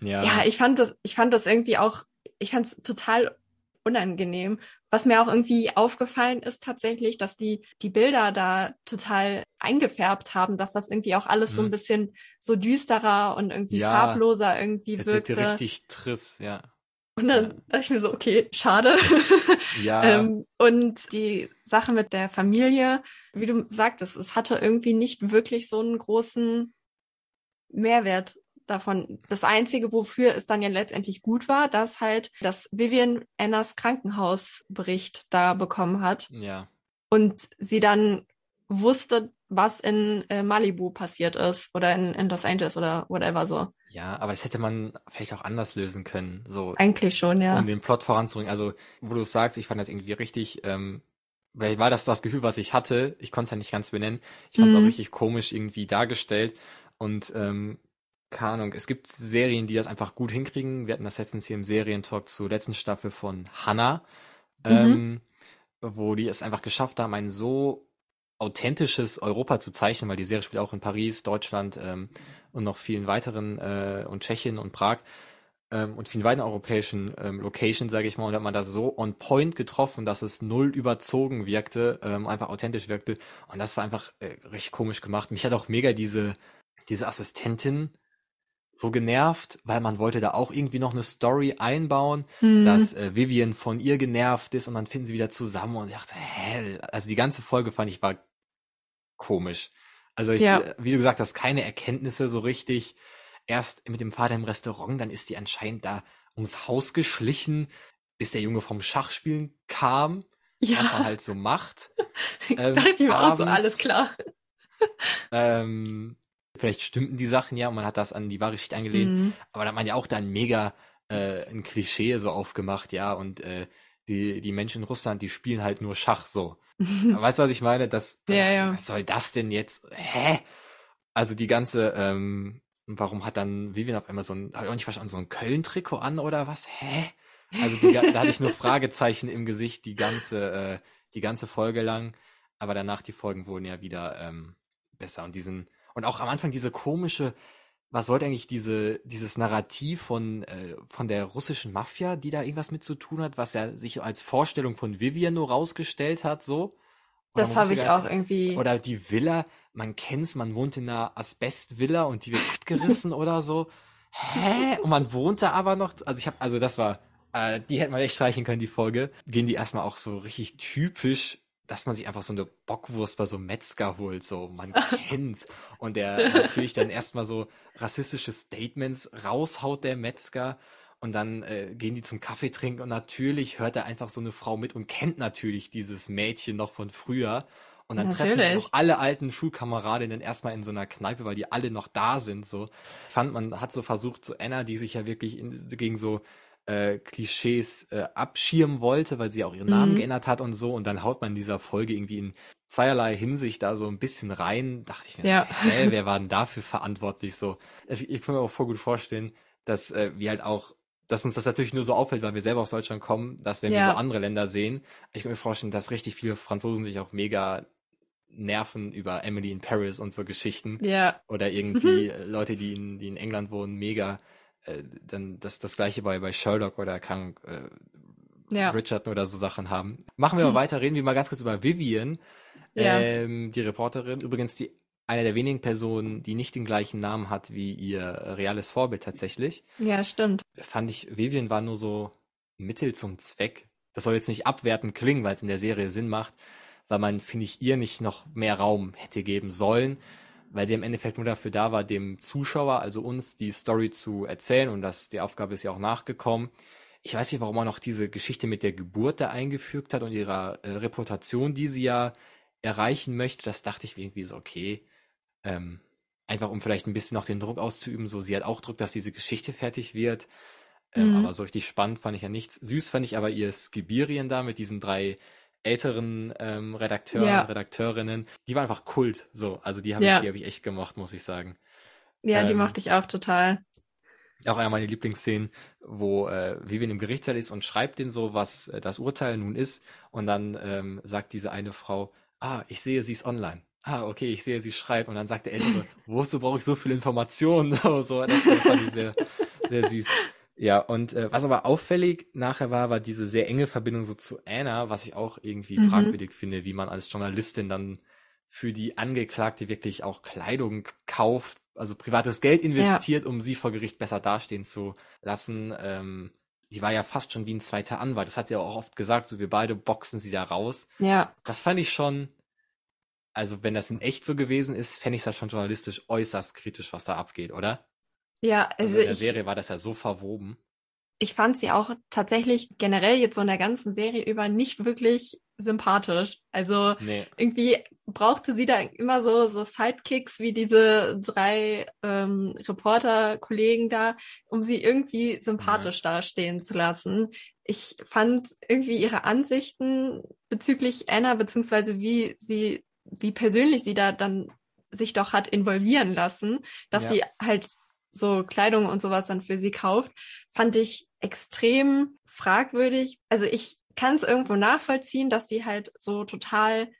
ja, ja ich fand das, ich fand das irgendwie auch, ich fand es total unangenehm. Was mir auch irgendwie aufgefallen ist tatsächlich, dass die die Bilder da total eingefärbt haben, dass das irgendwie auch alles mhm. so ein mhm. bisschen so düsterer und irgendwie ja, farbloser irgendwie es wirkte. richtig triss, ja. Und dann ja. dachte ich mir so, okay, schade. Ja. ähm, und die Sache mit der Familie, wie du sagtest, es hatte irgendwie nicht wirklich so einen großen Mehrwert davon. Das Einzige, wofür es dann ja letztendlich gut war, dass halt, dass Vivian Annas Krankenhausbericht da bekommen hat. Ja. Und sie dann wusste, was in äh, Malibu passiert ist oder in, in Los Angeles oder whatever so. Ja, aber das hätte man vielleicht auch anders lösen können. So Eigentlich schon, ja. Um den Plot voranzubringen. Also, wo du sagst, ich fand das irgendwie richtig, ähm, weil war das das Gefühl, was ich hatte. Ich konnte es ja nicht ganz benennen. Ich fand es mhm. auch richtig komisch irgendwie dargestellt. Und ähm, keine Ahnung, es gibt Serien, die das einfach gut hinkriegen. Wir hatten das letztens hier im Serientalk zur letzten Staffel von Hannah, mhm. ähm, wo die es einfach geschafft haben, ein so authentisches Europa zu zeichnen, weil die Serie spielt auch in Paris, Deutschland ähm, und noch vielen weiteren äh, und Tschechien und Prag ähm, und vielen weiteren europäischen ähm, Locations, sage ich mal, und hat man das so on point getroffen, dass es null überzogen wirkte, ähm, einfach authentisch wirkte und das war einfach äh, recht komisch gemacht. Mich hat auch mega diese diese Assistentin so genervt, weil man wollte da auch irgendwie noch eine Story einbauen, mhm. dass äh, Vivian von ihr genervt ist und dann finden sie wieder zusammen und ich dachte, hä, also die ganze Folge fand ich war komisch. Also ich, ja. wie du gesagt hast, keine Erkenntnisse so richtig. Erst mit dem Vater im Restaurant, dann ist die anscheinend da ums Haus geschlichen, bis der Junge vom Schachspielen kam, ja. was man halt so macht. Ähm, Dachte ich mir auch so, alles klar. Ähm, vielleicht stimmten die Sachen ja und man hat das an die wahre Geschichte angelehnt, mhm. aber da hat man ja auch dann mega äh, ein Klischee so aufgemacht, ja, und äh, die, die Menschen in Russland, die spielen halt nur Schach so. weißt du, was ich meine? Das, ja, ja. Was soll das denn jetzt? Hä? Also die ganze, ähm, warum hat dann Vivian auf einmal so ein, hab ich auch nicht verstanden, so ein Köln-Trikot an oder was? Hä? Also die, da hatte ich nur Fragezeichen im Gesicht die ganze, äh, die ganze Folge lang. Aber danach die Folgen wurden ja wieder ähm, besser und diesen und auch am Anfang diese komische, was sollte eigentlich diese, dieses Narrativ von, äh, von der russischen Mafia, die da irgendwas mit zu tun hat, was ja sich als Vorstellung von Vivian nur rausgestellt hat, so? Oder das habe ich auch irgendwie. Oder die Villa, man kennt's, man wohnt in einer Asbestvilla und die wird abgerissen oder so. Hä? Und man wohnt da aber noch. Also ich habe, also das war, äh, die hätten wir echt streichen können, die Folge. Gehen die erstmal auch so richtig typisch dass man sich einfach so eine Bockwurst bei so einem Metzger holt, so man kennt's. Und der natürlich dann erstmal so rassistische Statements raushaut, der Metzger. Und dann äh, gehen die zum Kaffee trinken und natürlich hört er einfach so eine Frau mit und kennt natürlich dieses Mädchen noch von früher. Und dann natürlich. treffen sich auch alle alten Schulkameradinnen erstmal in so einer Kneipe, weil die alle noch da sind. So fand man hat so versucht, so Anna, die sich ja wirklich in, gegen so äh, Klischees äh, abschirmen wollte, weil sie auch ihren Namen mhm. geändert hat und so. Und dann haut man in dieser Folge irgendwie in zweierlei Hinsicht da so ein bisschen rein. Dachte ich mir, ja. so, hä, wer war denn dafür verantwortlich? So, ich, ich kann mir auch voll gut vorstellen, dass äh, wir halt auch dass uns das natürlich nur so auffällt, weil wir selber aus Deutschland kommen, dass wenn ja. wir so andere Länder sehen, ich kann mir vorstellen, dass richtig viele Franzosen sich auch mega nerven über Emily in Paris und so Geschichten. Ja. Oder irgendwie Leute, die in, die in England wohnen, mega äh, dann das, das gleiche bei, bei Sherlock oder kann äh, ja. Richard oder so Sachen haben. Machen wir mal weiter, reden wir mal ganz kurz über Vivian, ja. ähm, die Reporterin. Übrigens die eine der wenigen Personen, die nicht den gleichen Namen hat wie ihr reales Vorbild tatsächlich. Ja, stimmt. Fand ich, Vivian war nur so Mittel zum Zweck. Das soll jetzt nicht abwertend klingen, weil es in der Serie Sinn macht, weil man, finde ich, ihr nicht noch mehr Raum hätte geben sollen weil sie im Endeffekt nur dafür da war, dem Zuschauer, also uns, die Story zu erzählen und das, die Aufgabe ist ja auch nachgekommen. Ich weiß nicht, warum man noch diese Geschichte mit der Geburt da eingefügt hat und ihrer äh, Reputation, die sie ja erreichen möchte. Das dachte ich irgendwie so, okay, ähm, einfach um vielleicht ein bisschen noch den Druck auszuüben. So, sie hat auch Druck, dass diese Geschichte fertig wird. Ähm, mhm. Aber so richtig spannend fand ich ja nichts. Süß fand ich aber ihr Skibirien da mit diesen drei älteren ähm, Redakteuren, ja. Redakteurinnen, die waren einfach Kult. So, also die habe ja. ich, die habe ich echt gemocht, muss ich sagen. Ja, ähm, die mochte ich auch total. Auch einer meiner Lieblingsszenen, wo äh, Vivian im Gerichtssaal ist und schreibt den so, was äh, das Urteil nun ist. Und dann ähm, sagt diese eine Frau, ah, ich sehe, sie ist online. Ah, okay, ich sehe, sie schreibt. Und dann sagt der Ältere, wozu brauche ich so viel Informationen? so, das, das fand ich sehr, sehr süß. Ja, und äh, was aber auffällig nachher war, war diese sehr enge Verbindung so zu Anna, was ich auch irgendwie mhm. fragwürdig finde, wie man als Journalistin dann für die Angeklagte wirklich auch Kleidung kauft, also privates Geld investiert, ja. um sie vor Gericht besser dastehen zu lassen. Ähm, die war ja fast schon wie ein zweiter Anwalt. Das hat sie auch oft gesagt, so wir beide boxen sie da raus. Ja. Das fand ich schon, also wenn das in echt so gewesen ist, fände ich das schon journalistisch äußerst kritisch, was da abgeht, oder? Ja, Also also in der ich, Serie war das ja so verwoben. ich fand sie auch tatsächlich generell jetzt so in der ganzen Serie über nicht wirklich sympathisch. Also Nee. irgendwie brauchte sie da immer so, so Sidekicks wie diese drei ähm, Reporter-Kollegen da, um sie irgendwie sympathisch dastehen zu lassen. Ich fand irgendwie ihre Ansichten bezüglich Anna, beziehungsweise wie sie, wie persönlich sie da dann sich doch hat involvieren lassen, dass Ja. sie halt so Kleidung und sowas dann für sie kauft, fand ich extrem fragwürdig. Also ich kann es irgendwo nachvollziehen, dass sie halt so total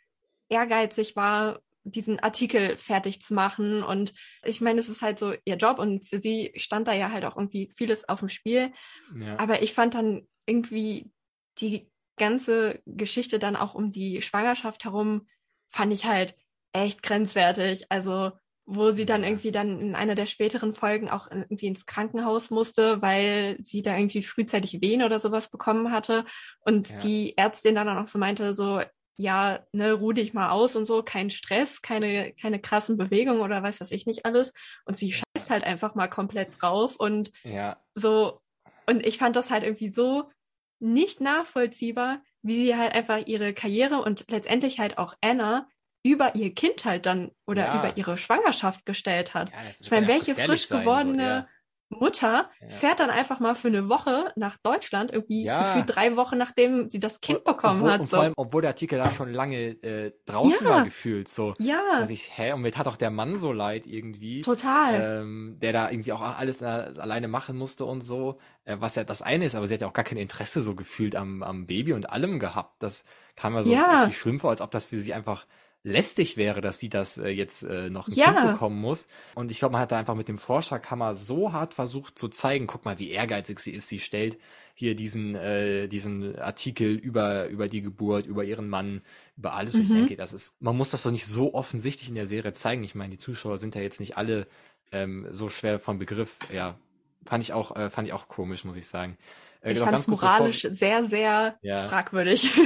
ehrgeizig war, diesen Artikel fertig zu machen. Und ich meine, es ist halt so ihr Job und für sie stand da ja halt auch irgendwie vieles auf dem Spiel. Ja. Aber ich fand dann irgendwie die ganze Geschichte dann auch um die Schwangerschaft herum, fand ich halt echt grenzwertig. Also wo sie dann Ja. irgendwie dann in einer der späteren Folgen auch irgendwie ins Krankenhaus musste, weil sie da irgendwie frühzeitig Wehen oder sowas bekommen hatte. Und Ja. die Ärztin dann auch so meinte, so, ja, ne, ruh dich mal aus und so, kein Stress, keine, keine krassen Bewegungen oder weiß was ich nicht alles. Und sie scheißt halt einfach mal komplett drauf und ja. so, und ich fand das halt irgendwie so nicht nachvollziehbar, wie sie halt einfach ihre Karriere und letztendlich halt auch Anna über ihr Kind halt dann oder Ja. über ihre Schwangerschaft gestellt hat. ja das Ich meine, welche frisch gewordene Mutter Ja. fährt dann einfach mal für eine Woche nach Deutschland, irgendwie Ja. gefühlt drei Wochen nachdem sie das Kind So. bekommen obwohl, hat. Und So. vor allem, obwohl der Artikel da schon lange äh, draußen war gefühlt, so. ja, Dass ich, hä, und mir tat auch der Mann so leid irgendwie. total. ähm, der da irgendwie auch alles äh, alleine machen musste und so, äh, was ja das eine ist, aber sie hat ja auch gar kein Interesse so gefühlt am, am Baby und allem gehabt. Das kam ja so Ja. richtig schlimm vor, als ob das für sie einfach lästig wäre, dass sie das äh, jetzt äh, noch Ja. Kind bekommen muss. Und ich glaube, man hat da einfach mit dem Vorschlaghammer so hart versucht zu zeigen, guck mal, wie ehrgeizig sie ist. Sie stellt hier diesen, äh, diesen Artikel über, über die Geburt, über ihren Mann, über alles. Und ich Mhm. denke, das ist, man muss das doch nicht so offensichtlich in der Serie zeigen. Ich meine, die Zuschauer sind ja jetzt nicht alle ähm, so schwer von Begriff. Ja, fand ich auch, äh, fand ich auch komisch, muss ich sagen. Äh, ich noch fand es kurz bevor- moralisch sehr, sehr Ja. fragwürdig.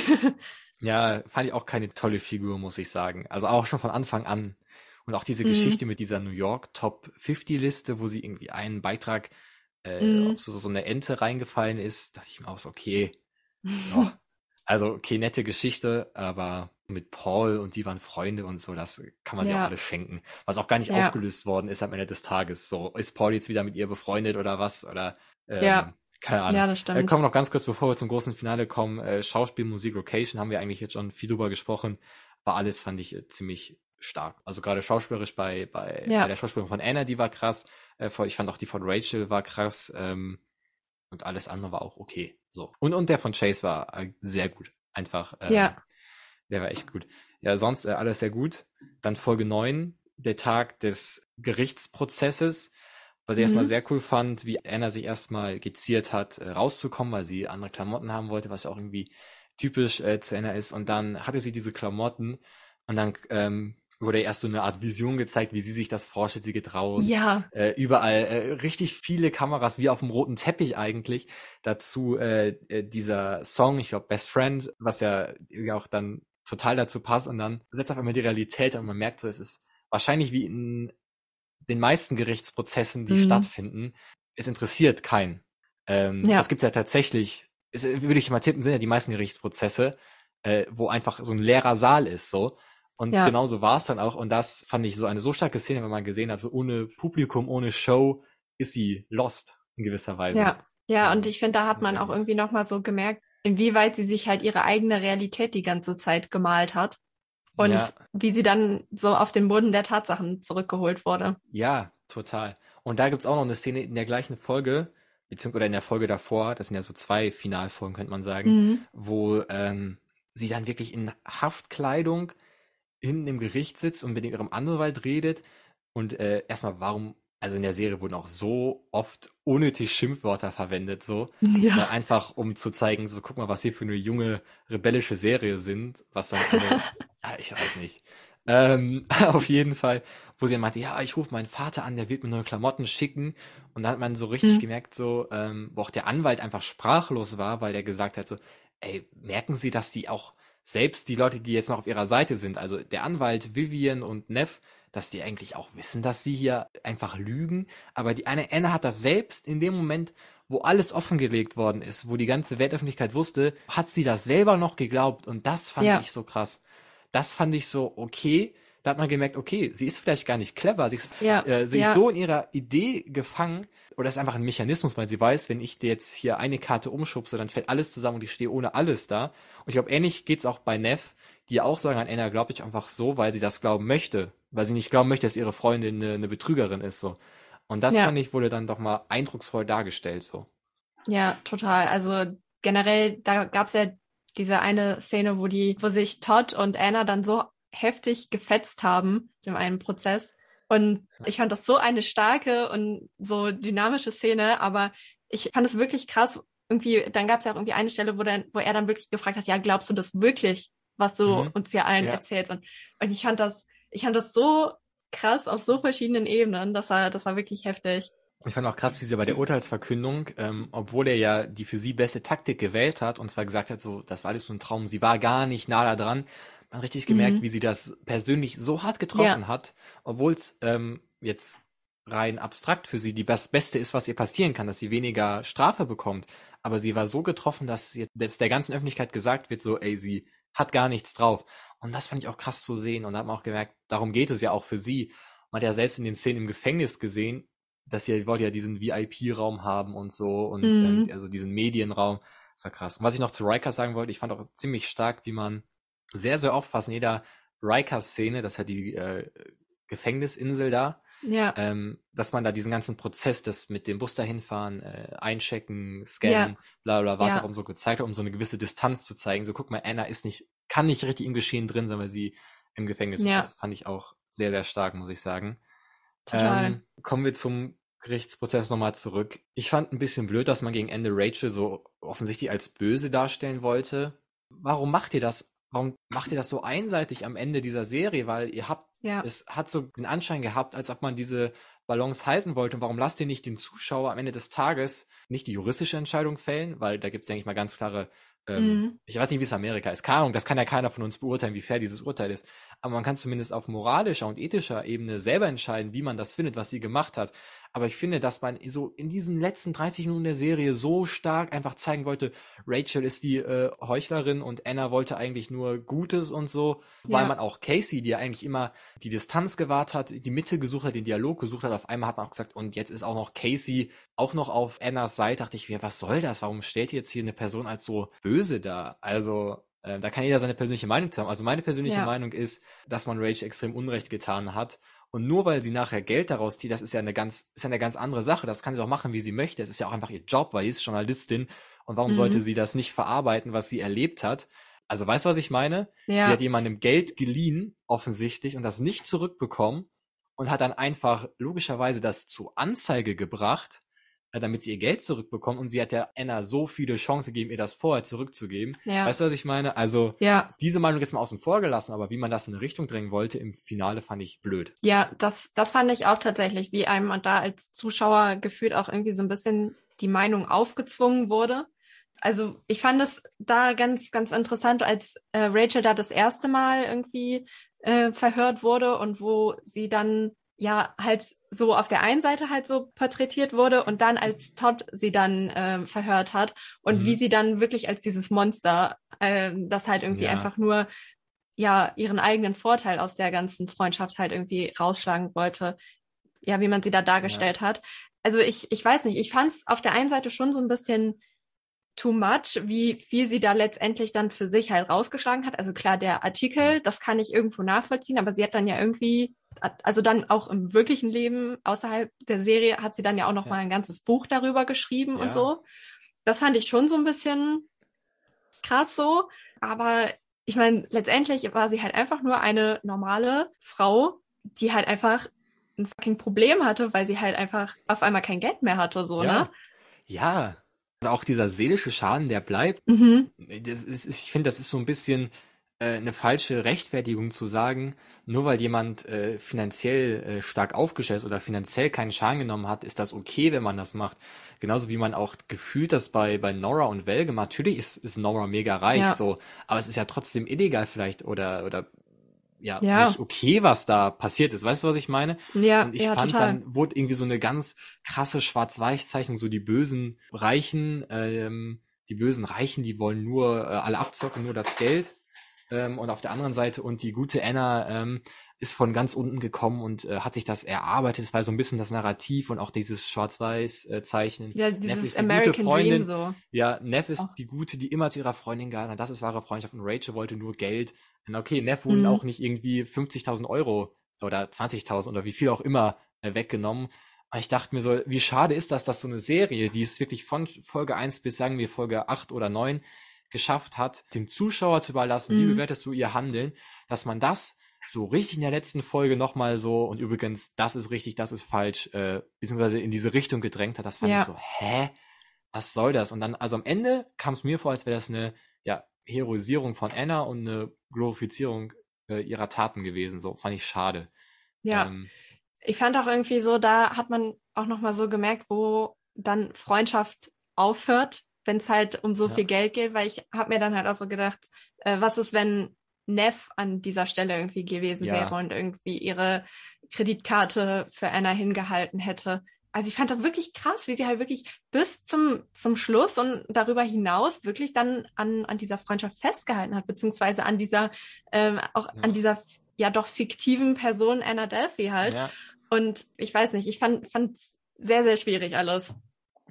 Ja, fand ich auch keine tolle Figur, muss ich sagen. Also auch schon von Anfang an. Und auch diese Mhm. Geschichte mit dieser New York Top 50 Liste, wo sie irgendwie einen Beitrag äh, Mhm. auf so, so eine Ente reingefallen ist, dachte ich mir auch so, okay, ja. also okay, nette Geschichte, aber mit Paul und die waren Freunde und so, das kann man Ja. auch alles schenken. Was auch gar nicht Ja. aufgelöst worden ist am Ende des Tages. So, ist Paul jetzt wieder mit ihr befreundet oder was? Oder ähm, Ja. Keine Ahnung. ja, das Äh, stimmt. kommen noch ganz kurz, bevor wir zum großen Finale kommen. Äh, Schauspiel, Musik, Location haben wir eigentlich jetzt schon viel drüber gesprochen. War alles, fand ich, äh, ziemlich stark. Also gerade schauspielerisch bei, bei, Ja. bei der Schauspielerin von Anna, die war krass. Äh, ich fand auch die von Rachel war krass. Ähm, und alles andere war auch okay. So. Und, und der von Chase war äh, sehr gut. Einfach. Ähm, Ja. Der war echt gut. Ja, sonst äh, alles sehr gut. Dann Folge 9, der Tag des Gerichtsprozesses. Was ich Mhm. erstmal sehr cool fand, wie Anna sich erstmal geziert hat, äh, rauszukommen, weil sie andere Klamotten haben wollte, was ja auch irgendwie typisch äh, zu Anna ist. Und dann hatte sie diese Klamotten und dann ähm, wurde erst so eine Art Vision gezeigt, wie sie sich das vorstellt. Sie geht raus. Ja, Äh, überall äh, richtig viele Kameras, wie auf dem roten Teppich eigentlich. Dazu äh, äh, dieser Song, ich glaube Best Friend, was ja auch dann total dazu passt. Und dann setzt auf einmal die Realität und man merkt so, es ist wahrscheinlich wie in den meisten Gerichtsprozessen, die Mhm. stattfinden, es interessiert keinen. Ähm, Ja. Das gibt ja tatsächlich, es, würde ich mal tippen, sind ja die meisten Gerichtsprozesse, äh, wo einfach so ein leerer Saal ist, so. Und Ja. genau so war es dann auch. Und das fand ich so eine so starke Szene, wenn man gesehen hat, so ohne Publikum, ohne Show ist sie lost in gewisser Weise. ja, ja. Und Ähm, ich finde, da hat man auch irgendwie nochmal so gemerkt, inwieweit sie sich halt ihre eigene Realität die ganze Zeit gemalt hat. Und Ja. wie sie dann so auf den Boden der Tatsachen zurückgeholt wurde. Ja, total. Und da gibt's auch noch eine Szene in der gleichen Folge, beziehungsweise oder in der Folge davor, das sind ja so zwei Finalfolgen, könnte man sagen, Mhm. wo ähm, sie dann wirklich in Haftkleidung hinten im Gericht sitzt und mit ihrem Anwalt redet. Und äh, erstmal, warum, also in der Serie wurden auch so oft unnötig Schimpfwörter verwendet, so. Ja. Ne, einfach um zu zeigen, so guck mal, was hier für eine junge, rebellische Serie sind, was dann, also, ich weiß nicht. Ähm, auf jeden Fall. wo sie dann meinte, ja, ich rufe meinen Vater an, der wird mir neue Klamotten schicken. Und dann hat man so richtig mhm. gemerkt, so, ähm, wo auch der Anwalt einfach sprachlos war, weil der gesagt hat, so, ey, merken Sie, dass die auch selbst die Leute, die jetzt noch auf ihrer Seite sind, also der Anwalt Vivian und Neff, dass die eigentlich auch wissen, dass sie hier einfach lügen. Aber die eine Anna hat das selbst in dem Moment, wo alles offengelegt worden ist, wo die ganze Weltöffentlichkeit wusste, hat sie das selber noch geglaubt. Und das fand ja. ich so krass. Das fand ich so okay. Da hat man gemerkt, okay, sie ist vielleicht gar nicht clever, sie ist, ja. äh, sie ja. ist so in ihrer Idee gefangen, oder ist einfach ein Mechanismus, weil sie weiß, wenn ich dir jetzt hier eine Karte umschubse, dann fällt alles zusammen und ich stehe ohne alles da. Und ich glaube, ähnlich geht's auch bei Neff, die auch sagen, an Anna glaube ich einfach so, weil sie das glauben möchte weil sie nicht glauben möchte, dass ihre Freundin eine, eine Betrügerin ist, so. Und das ja. fand ich, wurde dann doch mal eindrucksvoll dargestellt, so. Ja, total. Also generell, da gab's ja diese eine Szene, wo die, wo sich Todd und Anna dann so heftig gefetzt haben in einem Prozess. Und ich fand das so eine starke und so dynamische Szene, aber ich fand es wirklich krass. Irgendwie, dann gab es ja auch irgendwie eine Stelle, wo, dann, wo er dann wirklich gefragt hat, ja, glaubst du das wirklich, was du mhm. uns hier allen ja. erzählst? Und, und ich fand das, ich fand das so krass auf so verschiedenen Ebenen. Das war, das war wirklich heftig. Ich fand auch krass, wie sie bei der Urteilsverkündung, ähm, obwohl er ja die für sie beste Taktik gewählt hat und zwar gesagt hat, so, das war alles so ein Traum, sie war gar nicht nah da dran, man richtig gemerkt, mhm. wie sie das persönlich so hart getroffen ja. hat, obwohl es ähm, jetzt rein abstrakt für sie die das Beste ist, was ihr passieren kann, dass sie weniger Strafe bekommt. Aber sie war so getroffen, dass jetzt der ganzen Öffentlichkeit gesagt wird, so, ey, sie hat gar nichts drauf. Und das fand ich auch krass zu sehen. Und da hat man auch gemerkt, darum geht es ja auch für sie. Man hat ja selbst in den Szenen im Gefängnis gesehen, dass sie wollte ja diesen VIP-Raum haben und so und mhm. äh, also diesen Medienraum. Das war krass. Und was ich noch zu Riker sagen wollte, ich fand auch ziemlich stark, wie man sehr, sehr oft fast in jeder Riker-Szene, das hat die äh, Gefängnisinsel da, ja. ähm, dass man da diesen ganzen Prozess, das mit dem Bus dahin fahren, äh, einchecken, scannen, ja. bla bla, was ja. auch um so gezeigt hat, um so eine gewisse Distanz zu zeigen. So, guck mal, Anna ist nicht, kann nicht richtig im Geschehen drin sein, weil sie im Gefängnis ja. ist. Das fand ich auch sehr, sehr stark, muss ich sagen. Total. Ähm, kommen wir zum Gerichtsprozess nochmal zurück. Ich fand ein bisschen blöd, dass man gegen Ende Rachel so offensichtlich als böse darstellen wollte. Warum macht ihr das? Warum macht ihr das so einseitig am Ende dieser Serie? Weil ihr habt ja. Es hat so den Anschein gehabt, als ob man diese Balance halten wollte. Und warum lasst ihr nicht den Zuschauer am Ende des Tages nicht die juristische Entscheidung fällen? Weil da gibt es, denke ich mal, ganz klare ähm, mhm. Ich weiß nicht, wie es Amerika ist. Keine Ahnung, das kann ja keiner von uns beurteilen, wie fair dieses Urteil ist. Aber man kann zumindest auf moralischer und ethischer Ebene selber entscheiden, wie man das findet, was sie gemacht hat. Aber ich finde, dass man so in diesen letzten 30 Minuten der Serie so stark einfach zeigen wollte, Rachel ist die äh, Heuchlerin und Anna wollte eigentlich nur Gutes und so, ja. weil man auch Casey, die ja eigentlich immer die Distanz gewahrt hat, die Mitte gesucht hat, den Dialog gesucht hat, auf einmal hat man auch gesagt, und jetzt ist auch noch Casey auch noch auf Annas Seite, dachte ich, was soll das? Warum stellt jetzt hier eine Person als so böse da? Also, äh, da kann jeder seine persönliche Meinung zu haben. Also meine persönliche ja. Meinung ist, dass man Rachel extrem Unrecht getan hat und nur weil sie nachher Geld daraus zieht, das ist ja eine ganz, ist ja eine ganz andere Sache. Das kann sie auch machen, wie sie möchte. Es ist ja auch einfach ihr Job, weil sie ist Journalistin. Und warum mhm. sollte sie das nicht verarbeiten, was sie erlebt hat? Also weißt du, was ich meine? Ja. Sie hat jemandem Geld geliehen, offensichtlich, und das nicht zurückbekommen und hat dann einfach logischerweise das zur Anzeige gebracht äh, damit sie ihr Geld zurückbekommt. Und sie hat ja Anna so viele Chancen gegeben, ihr das vorher zurückzugeben. Ja. Weißt du, was ich meine? Also ja. diese Meinung jetzt mal außen vor gelassen, aber wie man das in eine Richtung drängen wollte, im Finale fand ich blöd. Ja, das, das fand ich auch tatsächlich, wie einem da als Zuschauer gefühlt auch irgendwie so ein bisschen die Meinung aufgezwungen wurde. Also ich fand es da ganz, ganz interessant, als äh, Rachel da das erste Mal irgendwie äh, verhört wurde und wo sie dann ja halt so auf der einen Seite halt so porträtiert wurde und dann als Todd sie dann äh, verhört hat und mhm. wie sie dann wirklich als dieses Monster, äh, das halt irgendwie ja. einfach nur ja ihren eigenen Vorteil aus der ganzen Freundschaft halt irgendwie rausschlagen wollte, ja, wie man sie da dargestellt ja. hat. Also ich, ich weiß nicht, ich fand es auf der einen Seite schon so ein bisschen too much, wie viel sie da letztendlich dann für sich halt rausgeschlagen hat. Also klar, der Artikel, das kann ich irgendwo nachvollziehen, aber sie hat dann ja irgendwie, also dann auch im wirklichen Leben außerhalb der Serie hat sie dann ja auch noch ja. mal ein ganzes Buch darüber geschrieben ja. und so. Das fand ich schon so ein bisschen krass so, aber ich meine, letztendlich war sie halt einfach nur eine normale Frau, die halt einfach ein fucking Problem hatte, weil sie halt einfach auf einmal kein Geld mehr hatte, so, ja. ne? Ja, auch dieser seelische Schaden, der bleibt. Mhm. Ist, ich finde, das ist so ein bisschen äh, eine falsche Rechtfertigung zu sagen, nur weil jemand äh, finanziell äh, stark aufgestellt ist oder finanziell keinen Schaden genommen hat, ist das okay, wenn man das macht. Genauso wie man auch gefühlt das bei, bei Nora und gemacht. Natürlich ist, ist Nora mega reich, Ja. so, aber es ist ja trotzdem illegal vielleicht oder, oder ja, Ja. nicht okay, was da passiert ist. Weißt du, was ich meine? Ja, Und ich ja, fand, total. dann wurde irgendwie so eine ganz krasse Schwarz-Weiß-Zeichnung, so die bösen Reichen, ähm, die bösen Reichen, die wollen nur äh, alle abzocken, nur das Geld. Ähm, und auf der anderen Seite, und die gute Anna ähm, ist von ganz unten gekommen und äh, hat sich das erarbeitet. Es war so ein bisschen das Narrativ und auch dieses Schwarz-Weiß-Zeichnen. ja, Neff dieses American. Dream so. Ja, Neff ist Auch. die Gute, die immer zu ihrer Freundin gehalten hat. Das ist wahre Freundschaft. Und Rachel wollte nur Geld. Und okay, Neff wurden Mhm. auch nicht irgendwie 50.000 Euro oder 20.000 oder wie viel auch immer äh, weggenommen. Und ich dachte mir so, wie schade ist das, dass so eine Serie, die es wirklich von Folge 1 bis sagen wir Folge 8 oder 9 geschafft hat, dem Zuschauer zu überlassen, wie Mhm. bewertest du ihr Handeln, dass man das so richtig in der letzten Folge nochmal so und übrigens, das ist richtig, das ist falsch, äh, beziehungsweise in diese Richtung gedrängt hat, das fand Ja. ich so, hä? Was soll das? Und dann, also am Ende kam es mir vor, als wäre das eine, ja, Heroisierung von Anna und eine Glorifizierung äh, ihrer Taten gewesen. So, fand ich schade. Ja. Ähm, Ich fand auch irgendwie so, da hat man auch nochmal so gemerkt, wo dann Freundschaft aufhört, wenn es halt um so Ja. viel Geld geht, weil ich habe mir dann halt auch so gedacht, äh, was ist, wenn Neff an dieser Stelle irgendwie gewesen Ja. wäre und irgendwie ihre Kreditkarte für Anna hingehalten hätte. Also ich fand das wirklich krass, wie sie halt wirklich bis zum, zum Schluss und darüber hinaus wirklich dann an, an dieser Freundschaft festgehalten hat, beziehungsweise an dieser, ähm, auch Ja. an dieser ja doch fiktiven Person Anna Delphi halt. ja, Und ich weiß nicht, ich fand fand's sehr, sehr schwierig alles.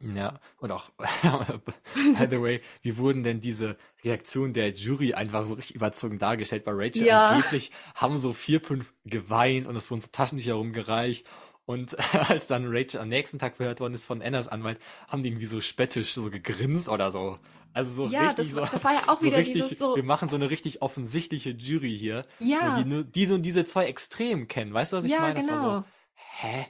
Ja, und auch, by the way, wie wurden denn diese Reaktionen der Jury einfach so richtig überzogen dargestellt bei Rachel? Ja. Angeblich haben so vier, fünf geweint und es wurden so Taschentücher rumgereicht. Und als dann Rachel am nächsten Tag verhört worden ist von Annas Anwalt, haben die irgendwie so spöttisch so gegrinst oder so. Also so ja, richtig das, so. das war ja auch so wieder richtig, dieses so. wir machen so eine richtig offensichtliche Jury hier, Ja, so, die nur die so diese zwei Extremen kennen. Weißt du, was ich ja, meine? Das war genau. so, hä?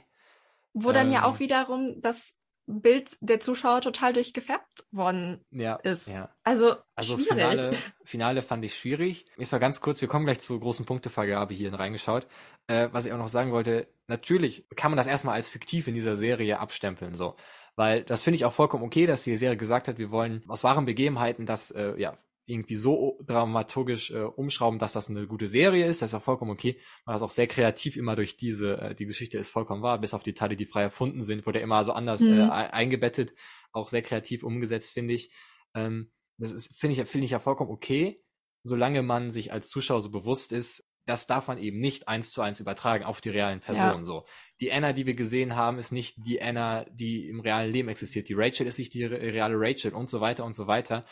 Wo dann ja ähm, auch wiederum das Bild der Zuschauer total durchgefärbt worden Ja, ist. ja. Also, Also schwierig. Finale, Finale fand ich schwierig. Ich sag ganz kurz, wir kommen gleich zur großen Punktevergabe hier reingeschaut. Äh, was ich auch noch sagen wollte, natürlich kann man das erstmal als fiktiv in dieser Serie abstempeln, so. Weil das finde ich auch vollkommen okay, dass die Serie gesagt hat, wir wollen aus wahren Begebenheiten das äh, ja irgendwie so dramaturgisch äh, umschrauben, dass das eine gute Serie ist. Das ist auch vollkommen okay. Man hat auch sehr kreativ immer durch diese, äh, die Geschichte ist vollkommen wahr, bis auf die Teile, die frei erfunden sind, wurde immer so anders Mhm. äh, ein- eingebettet, auch sehr kreativ umgesetzt, finde ich. Ähm, das ist, finde ich, finde ich ja vollkommen okay, solange man sich als Zuschauer so bewusst ist, das darf man eben nicht eins zu eins übertragen auf die realen Personen. So, die Anna, die wir gesehen haben, ist nicht die Anna, die im realen Leben existiert. Die Rachel ist nicht die re- reale Rachel und so weiter und so weiter.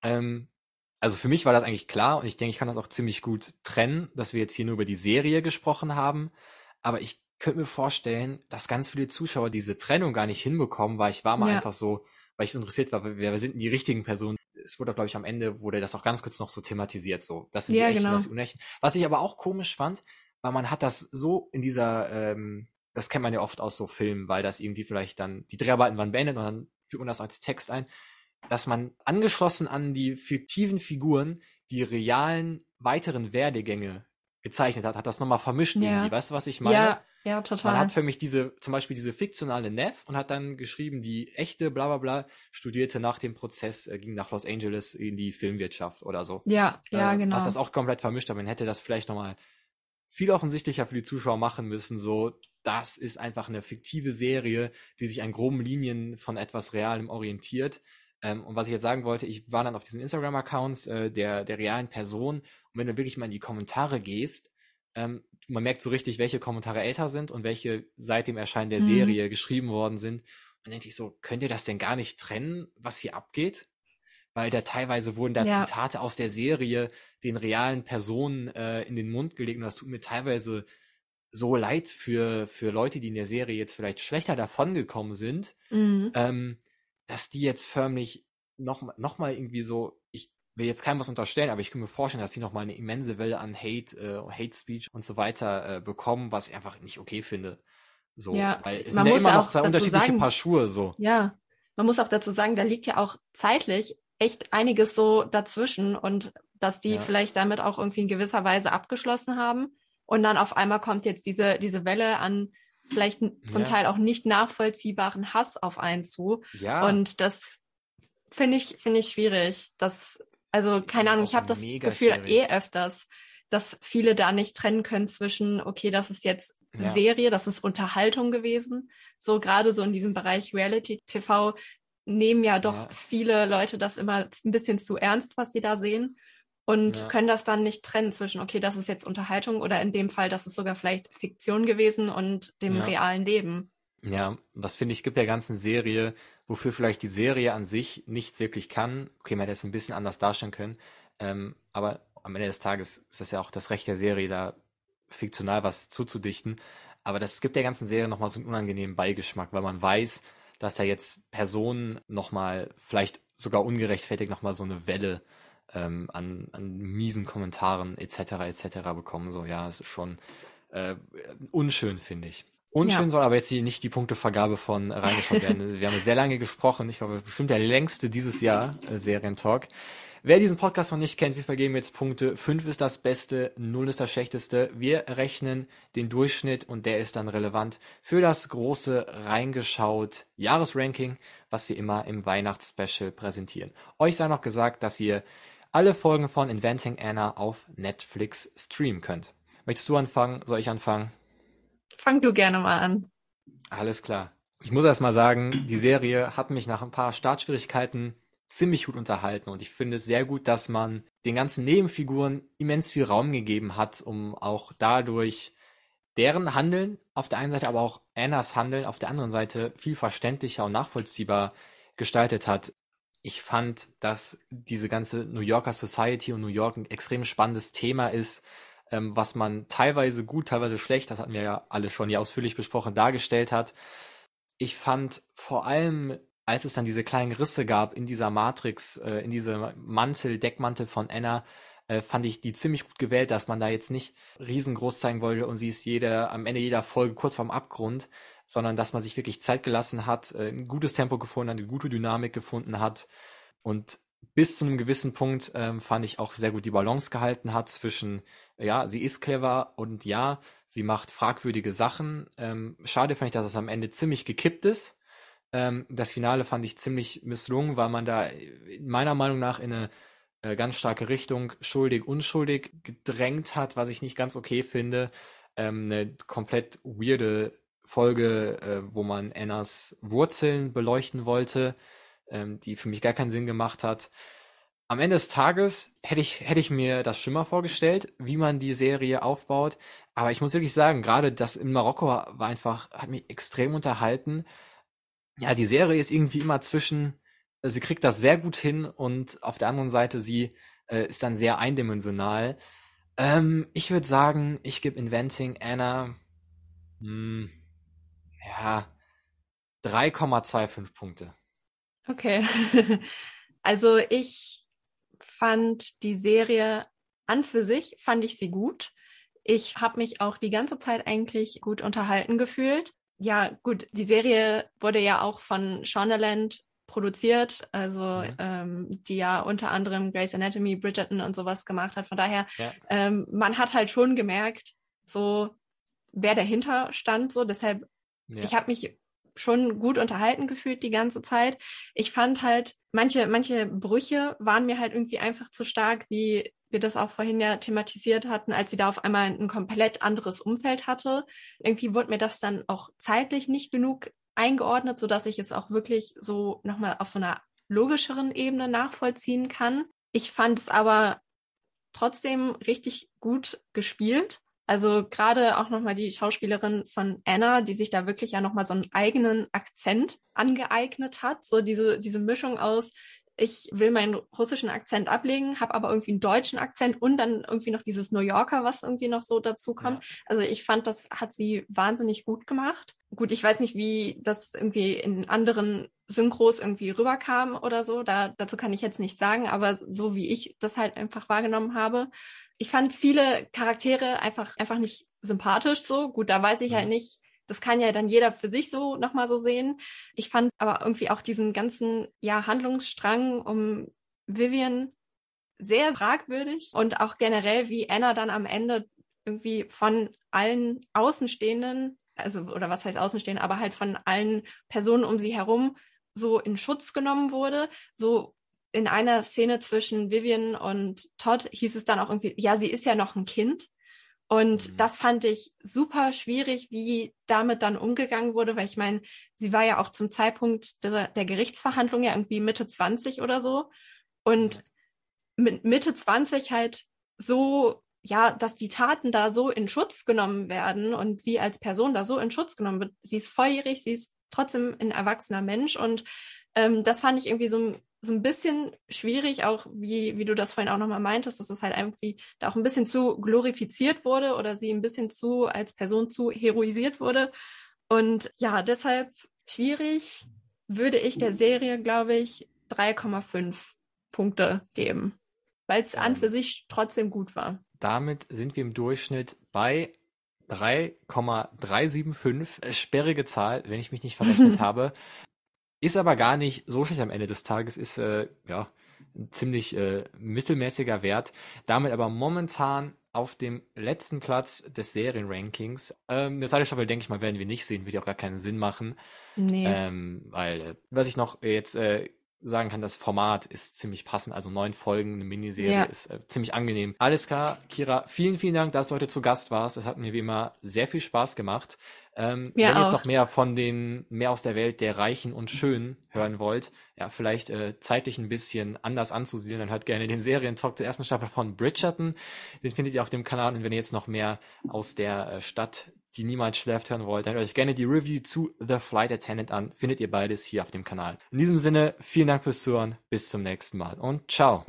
Ähm, also für mich war das eigentlich klar und ich denke, ich kann das auch ziemlich gut trennen, dass wir jetzt hier nur über die Serie gesprochen haben. Aber ich könnte mir vorstellen, dass ganz viele Zuschauer diese Trennung gar nicht hinbekommen, weil ich war mal Ja. einfach so, weil ich so interessiert war, wer, sind denn die richtigen Personen? Es wurde, glaube ich, am Ende wurde das auch ganz kurz noch so thematisiert, so. Das sind Ja, die echten, genau. das unechten. Was ich aber auch komisch fand, weil man hat das so in dieser, ähm, das kennt man ja oft aus so Filmen, weil das irgendwie vielleicht dann, die Dreharbeiten waren beendet und dann fügt man das als Text ein, dass man angeschlossen an die fiktiven Figuren die realen weiteren Werdegänge gezeichnet hat, hat das nochmal vermischt Ja. irgendwie. Weißt du, was ich meine? ja, ja, Man total. hat für mich diese, zum Beispiel diese fiktionale Neff und hat dann geschrieben, die echte, bla bla bla, studierte nach dem Prozess, äh, ging nach Los Angeles in die Filmwirtschaft oder so. ja, ja, äh, genau. Was das auch komplett vermischt hat. Man hätte das vielleicht nochmal viel offensichtlicher für die Zuschauer machen müssen. So, das ist einfach eine fiktive Serie, die sich an groben Linien von etwas Realem orientiert. Ähm, und was ich jetzt sagen wollte, ich war dann auf diesen Instagram-Accounts äh, der, der realen Person. Und wenn du wirklich mal in die Kommentare gehst, ähm, man merkt so richtig, welche Kommentare älter sind und welche seit dem Erscheinen der Mhm. Serie geschrieben worden sind. Und denke ich so, könnt ihr das denn gar nicht trennen, was hier abgeht? Weil da teilweise wurden da Ja. Zitate aus der Serie den realen Personen äh, in den Mund gelegt und das tut mir teilweise so leid für, für Leute, die in der Serie jetzt vielleicht schlechter davongekommen sind, Mhm. ähm, dass die jetzt förmlich noch, noch mal irgendwie so, ich will jetzt keinem was unterstellen, aber ich kann mir vorstellen, dass die noch mal eine immense Welle an Hate, äh, Hate Speech und so weiter äh, bekommen, was ich einfach nicht okay finde. So, Ja, weil es man sind ja immer noch zwei unterschiedliche sagen- Paar Schuhe, so. Ja, man muss auch dazu sagen, da liegt ja auch zeitlich echt einiges so dazwischen und dass die ja. vielleicht damit auch irgendwie in gewisser Weise abgeschlossen haben. Und dann auf einmal kommt jetzt diese, diese Welle an vielleicht zum ja. Teil auch nicht nachvollziehbaren Hass auf einen zu. Ja. Und das finde ich, finde ich schwierig. Das, also, keine Ahnung, ich habe das Gefühl schwierig. eh öfters, dass viele da nicht trennen können zwischen, okay, das ist jetzt ja. Serie, das ist Unterhaltung gewesen. So gerade so in diesem Bereich Reality TV nehmen ja doch ja. viele Leute das immer ein bisschen zu ernst, was sie da sehen und ja. können das dann nicht trennen zwischen, okay, das ist jetzt Unterhaltung oder in dem Fall, das ist sogar vielleicht Fiktion gewesen und dem ja. realen Leben. Ja, das finde ich, gibt der ganzen Serie, wofür vielleicht die Serie an sich nichts wirklich kann. Okay, man hätte es ein bisschen anders darstellen können, ähm, aber am Ende des Tages ist das ja auch das Recht der Serie, da fiktional was zuzudichten. Aber das gibt der ganzen Serie nochmal so einen unangenehmen Beigeschmack, weil man weiß, dass da jetzt Personen nochmal, vielleicht sogar ungerechtfertigt nochmal so eine Welle ähm, an, an miesen Kommentaren etc. etc. bekommen. So, ja, es ist schon äh, unschön, finde ich. Unschön ja. soll aber jetzt hier nicht die Punktevergabe von reingeschaut werden. Wir haben sehr lange gesprochen. Ich glaube, bestimmt der längste dieses Jahr äh, Serientalk. Wer diesen Podcast noch nicht kennt, wir vergeben jetzt Punkte. 5 ist das Beste, 0 ist das Schlechteste. Wir rechnen den Durchschnitt und der ist dann relevant für das große reingeschaut Jahresranking, was wir immer im Weihnachtsspecial präsentieren. Euch sei noch gesagt, dass ihr alle Folgen von Inventing Anna auf Netflix streamen könnt. Möchtest du anfangen? Soll ich anfangen? Fang du gerne mal an. Alles klar. Ich muss erst mal sagen, die Serie hat mich nach ein paar Startschwierigkeiten ziemlich gut unterhalten und ich finde es sehr gut, dass man den ganzen Nebenfiguren immens viel Raum gegeben hat, um auch dadurch deren Handeln auf der einen Seite, aber auch Annas Handeln auf der anderen Seite viel verständlicher und nachvollziehbar gestaltet hat. Ich fand, dass diese ganze New Yorker Society und New York ein extrem spannendes Thema ist, ähm, was man teilweise gut, teilweise schlecht, das hatten wir ja alle schon hier ausführlich besprochen, dargestellt hat. Ich fand vor allem als es dann diese kleinen Risse gab in dieser Matrix, äh, in diesem Mantel, Deckmantel von Anna, äh, fand ich die ziemlich gut gewählt, dass man da jetzt nicht riesengroß zeigen wollte und sie ist jede, am Ende jeder Folge kurz vorm Abgrund, sondern dass man sich wirklich Zeit gelassen hat, äh, ein gutes Tempo gefunden hat, eine gute Dynamik gefunden hat und bis zu einem gewissen Punkt ähm, fand ich auch sehr gut die Balance gehalten hat zwischen, ja, sie ist clever und ja, sie macht fragwürdige Sachen. Ähm, schade fand ich, dass es am Ende ziemlich gekippt ist ähm, das Finale fand ich ziemlich misslungen, weil man da meiner Meinung nach in eine äh, ganz starke Richtung schuldig, unschuldig gedrängt hat, was ich nicht ganz okay finde. Ähm, eine komplett weirde Folge, äh, wo man Annas Wurzeln beleuchten wollte, ähm, die für mich gar keinen Sinn gemacht hat. Am Ende des Tages hätte ich, hätte ich mir das schlimmer vorgestellt, wie man die Serie aufbaut. Aber ich muss wirklich sagen, gerade das in Marokko war einfach, hat mich extrem unterhalten ja, die Serie ist irgendwie immer zwischen, äh, sie kriegt das sehr gut hin und auf der anderen Seite, sie äh, ist dann sehr eindimensional. Ähm, ich würde sagen, ich gebe Inventing Anna, mh, hm, ja, 3,25 Punkte. Okay. also ich fand die Serie an für sich, fand ich sie gut. Ich habe mich auch die ganze Zeit eigentlich gut unterhalten gefühlt ja, gut, die Serie wurde ja auch von Shondaland produziert, also ja. ähm, die ja unter anderem Grey's Anatomy, Bridgerton und sowas gemacht hat. Von daher, ja. ähm, man hat halt schon gemerkt, so wer dahinter stand, so deshalb, ja. ich habe mich schon gut unterhalten gefühlt die ganze Zeit. Ich fand halt, manche, manche Brüche waren mir halt irgendwie einfach zu stark, wie wir das auch vorhin ja thematisiert hatten, als sie da auf einmal ein komplett anderes Umfeld hatte. Irgendwie wurde mir das dann auch zeitlich nicht genug eingeordnet, so dass ich es auch wirklich so nochmal auf so einer logischeren Ebene nachvollziehen kann. Ich fand es aber trotzdem richtig gut gespielt. Also gerade auch nochmal die Schauspielerin von Anna, die sich da wirklich ja nochmal so einen eigenen Akzent angeeignet hat. So diese, diese Mischung aus, ich will meinen russischen Akzent ablegen, habe aber irgendwie einen deutschen Akzent und dann irgendwie noch dieses New Yorker, was irgendwie noch so dazu kommt. Ja. Also ich fand, das hat sie wahnsinnig gut gemacht. Gut, ich weiß nicht, wie das irgendwie in anderen Synchros irgendwie rüberkam oder so. Da, dazu kann ich jetzt nicht sagen, aber so wie ich das halt einfach wahrgenommen habe. Ich fand viele Charaktere einfach, einfach nicht sympathisch so. Gut, da weiß ich halt mhm. nicht, das kann ja dann jeder für sich so nochmal so sehen. Ich fand aber irgendwie auch diesen ganzen, ja, Handlungsstrang um Vivian sehr fragwürdig und auch generell, wie Anna dann am Ende irgendwie von allen Außenstehenden, also oder was heißt Außenstehenden, aber halt von allen Personen um sie herum so in Schutz genommen wurde. So in einer Szene zwischen Vivian und Todd hieß es dann auch irgendwie, ja, sie ist ja noch ein Kind. Und mhm. das fand ich super schwierig, wie damit dann umgegangen wurde, weil ich meine, sie war ja auch zum Zeitpunkt der, der Gerichtsverhandlung ja irgendwie Mitte 20 oder so. Und mit Mitte 20 halt so, ja, dass die Taten da so in Schutz genommen werden und sie als Person da so in Schutz genommen wird. Sie ist volljährig, sie ist trotzdem ein erwachsener Mensch und ähm, das fand ich irgendwie so, so ein bisschen schwierig, auch wie, wie du das vorhin auch nochmal meintest, dass es halt irgendwie da auch ein bisschen zu glorifiziert wurde oder sie ein bisschen zu als Person zu heroisiert wurde. Und ja, deshalb schwierig würde ich der Serie, glaube ich, 3,5 Punkte geben, weil es an für sich trotzdem gut war. Damit sind wir im Durchschnitt bei 3,375, sperrige Zahl, wenn ich mich nicht verrechnet habe. Ist aber gar nicht so schlecht am Ende des Tages, ist äh, ja ein ziemlich äh, mittelmäßiger Wert. Damit aber momentan auf dem letzten Platz des Serienrankings. Ähm, eine zweite Staffel, denke ich mal, werden wir nicht sehen, würde auch gar keinen Sinn machen. Nee. Ähm, weil, äh, was ich noch jetzt äh, sagen kann, das Format ist ziemlich passend. Also neun Folgen, eine Miniserie ja. ist äh, ziemlich angenehm. Alles klar, Kira, vielen, vielen Dank, dass du heute zu Gast warst. Es hat mir wie immer sehr viel Spaß gemacht. Ähm, wenn ihr jetzt noch mehr von den, mehr aus der Welt der Reichen und Schönen hören wollt, ja, vielleicht äh, zeitlich ein bisschen anders anzusiedeln, dann hört gerne den Serientalk zur ersten Staffel von Bridgerton. Den findet ihr auf dem Kanal. Und wenn ihr jetzt noch mehr aus der äh, Stadt die niemals schläft hören wollt, dann hört euch gerne die Review zu The Flight Attendant an. Findet ihr beides hier auf dem Kanal. In diesem Sinne, vielen Dank fürs Zuhören, bis zum nächsten Mal und ciao.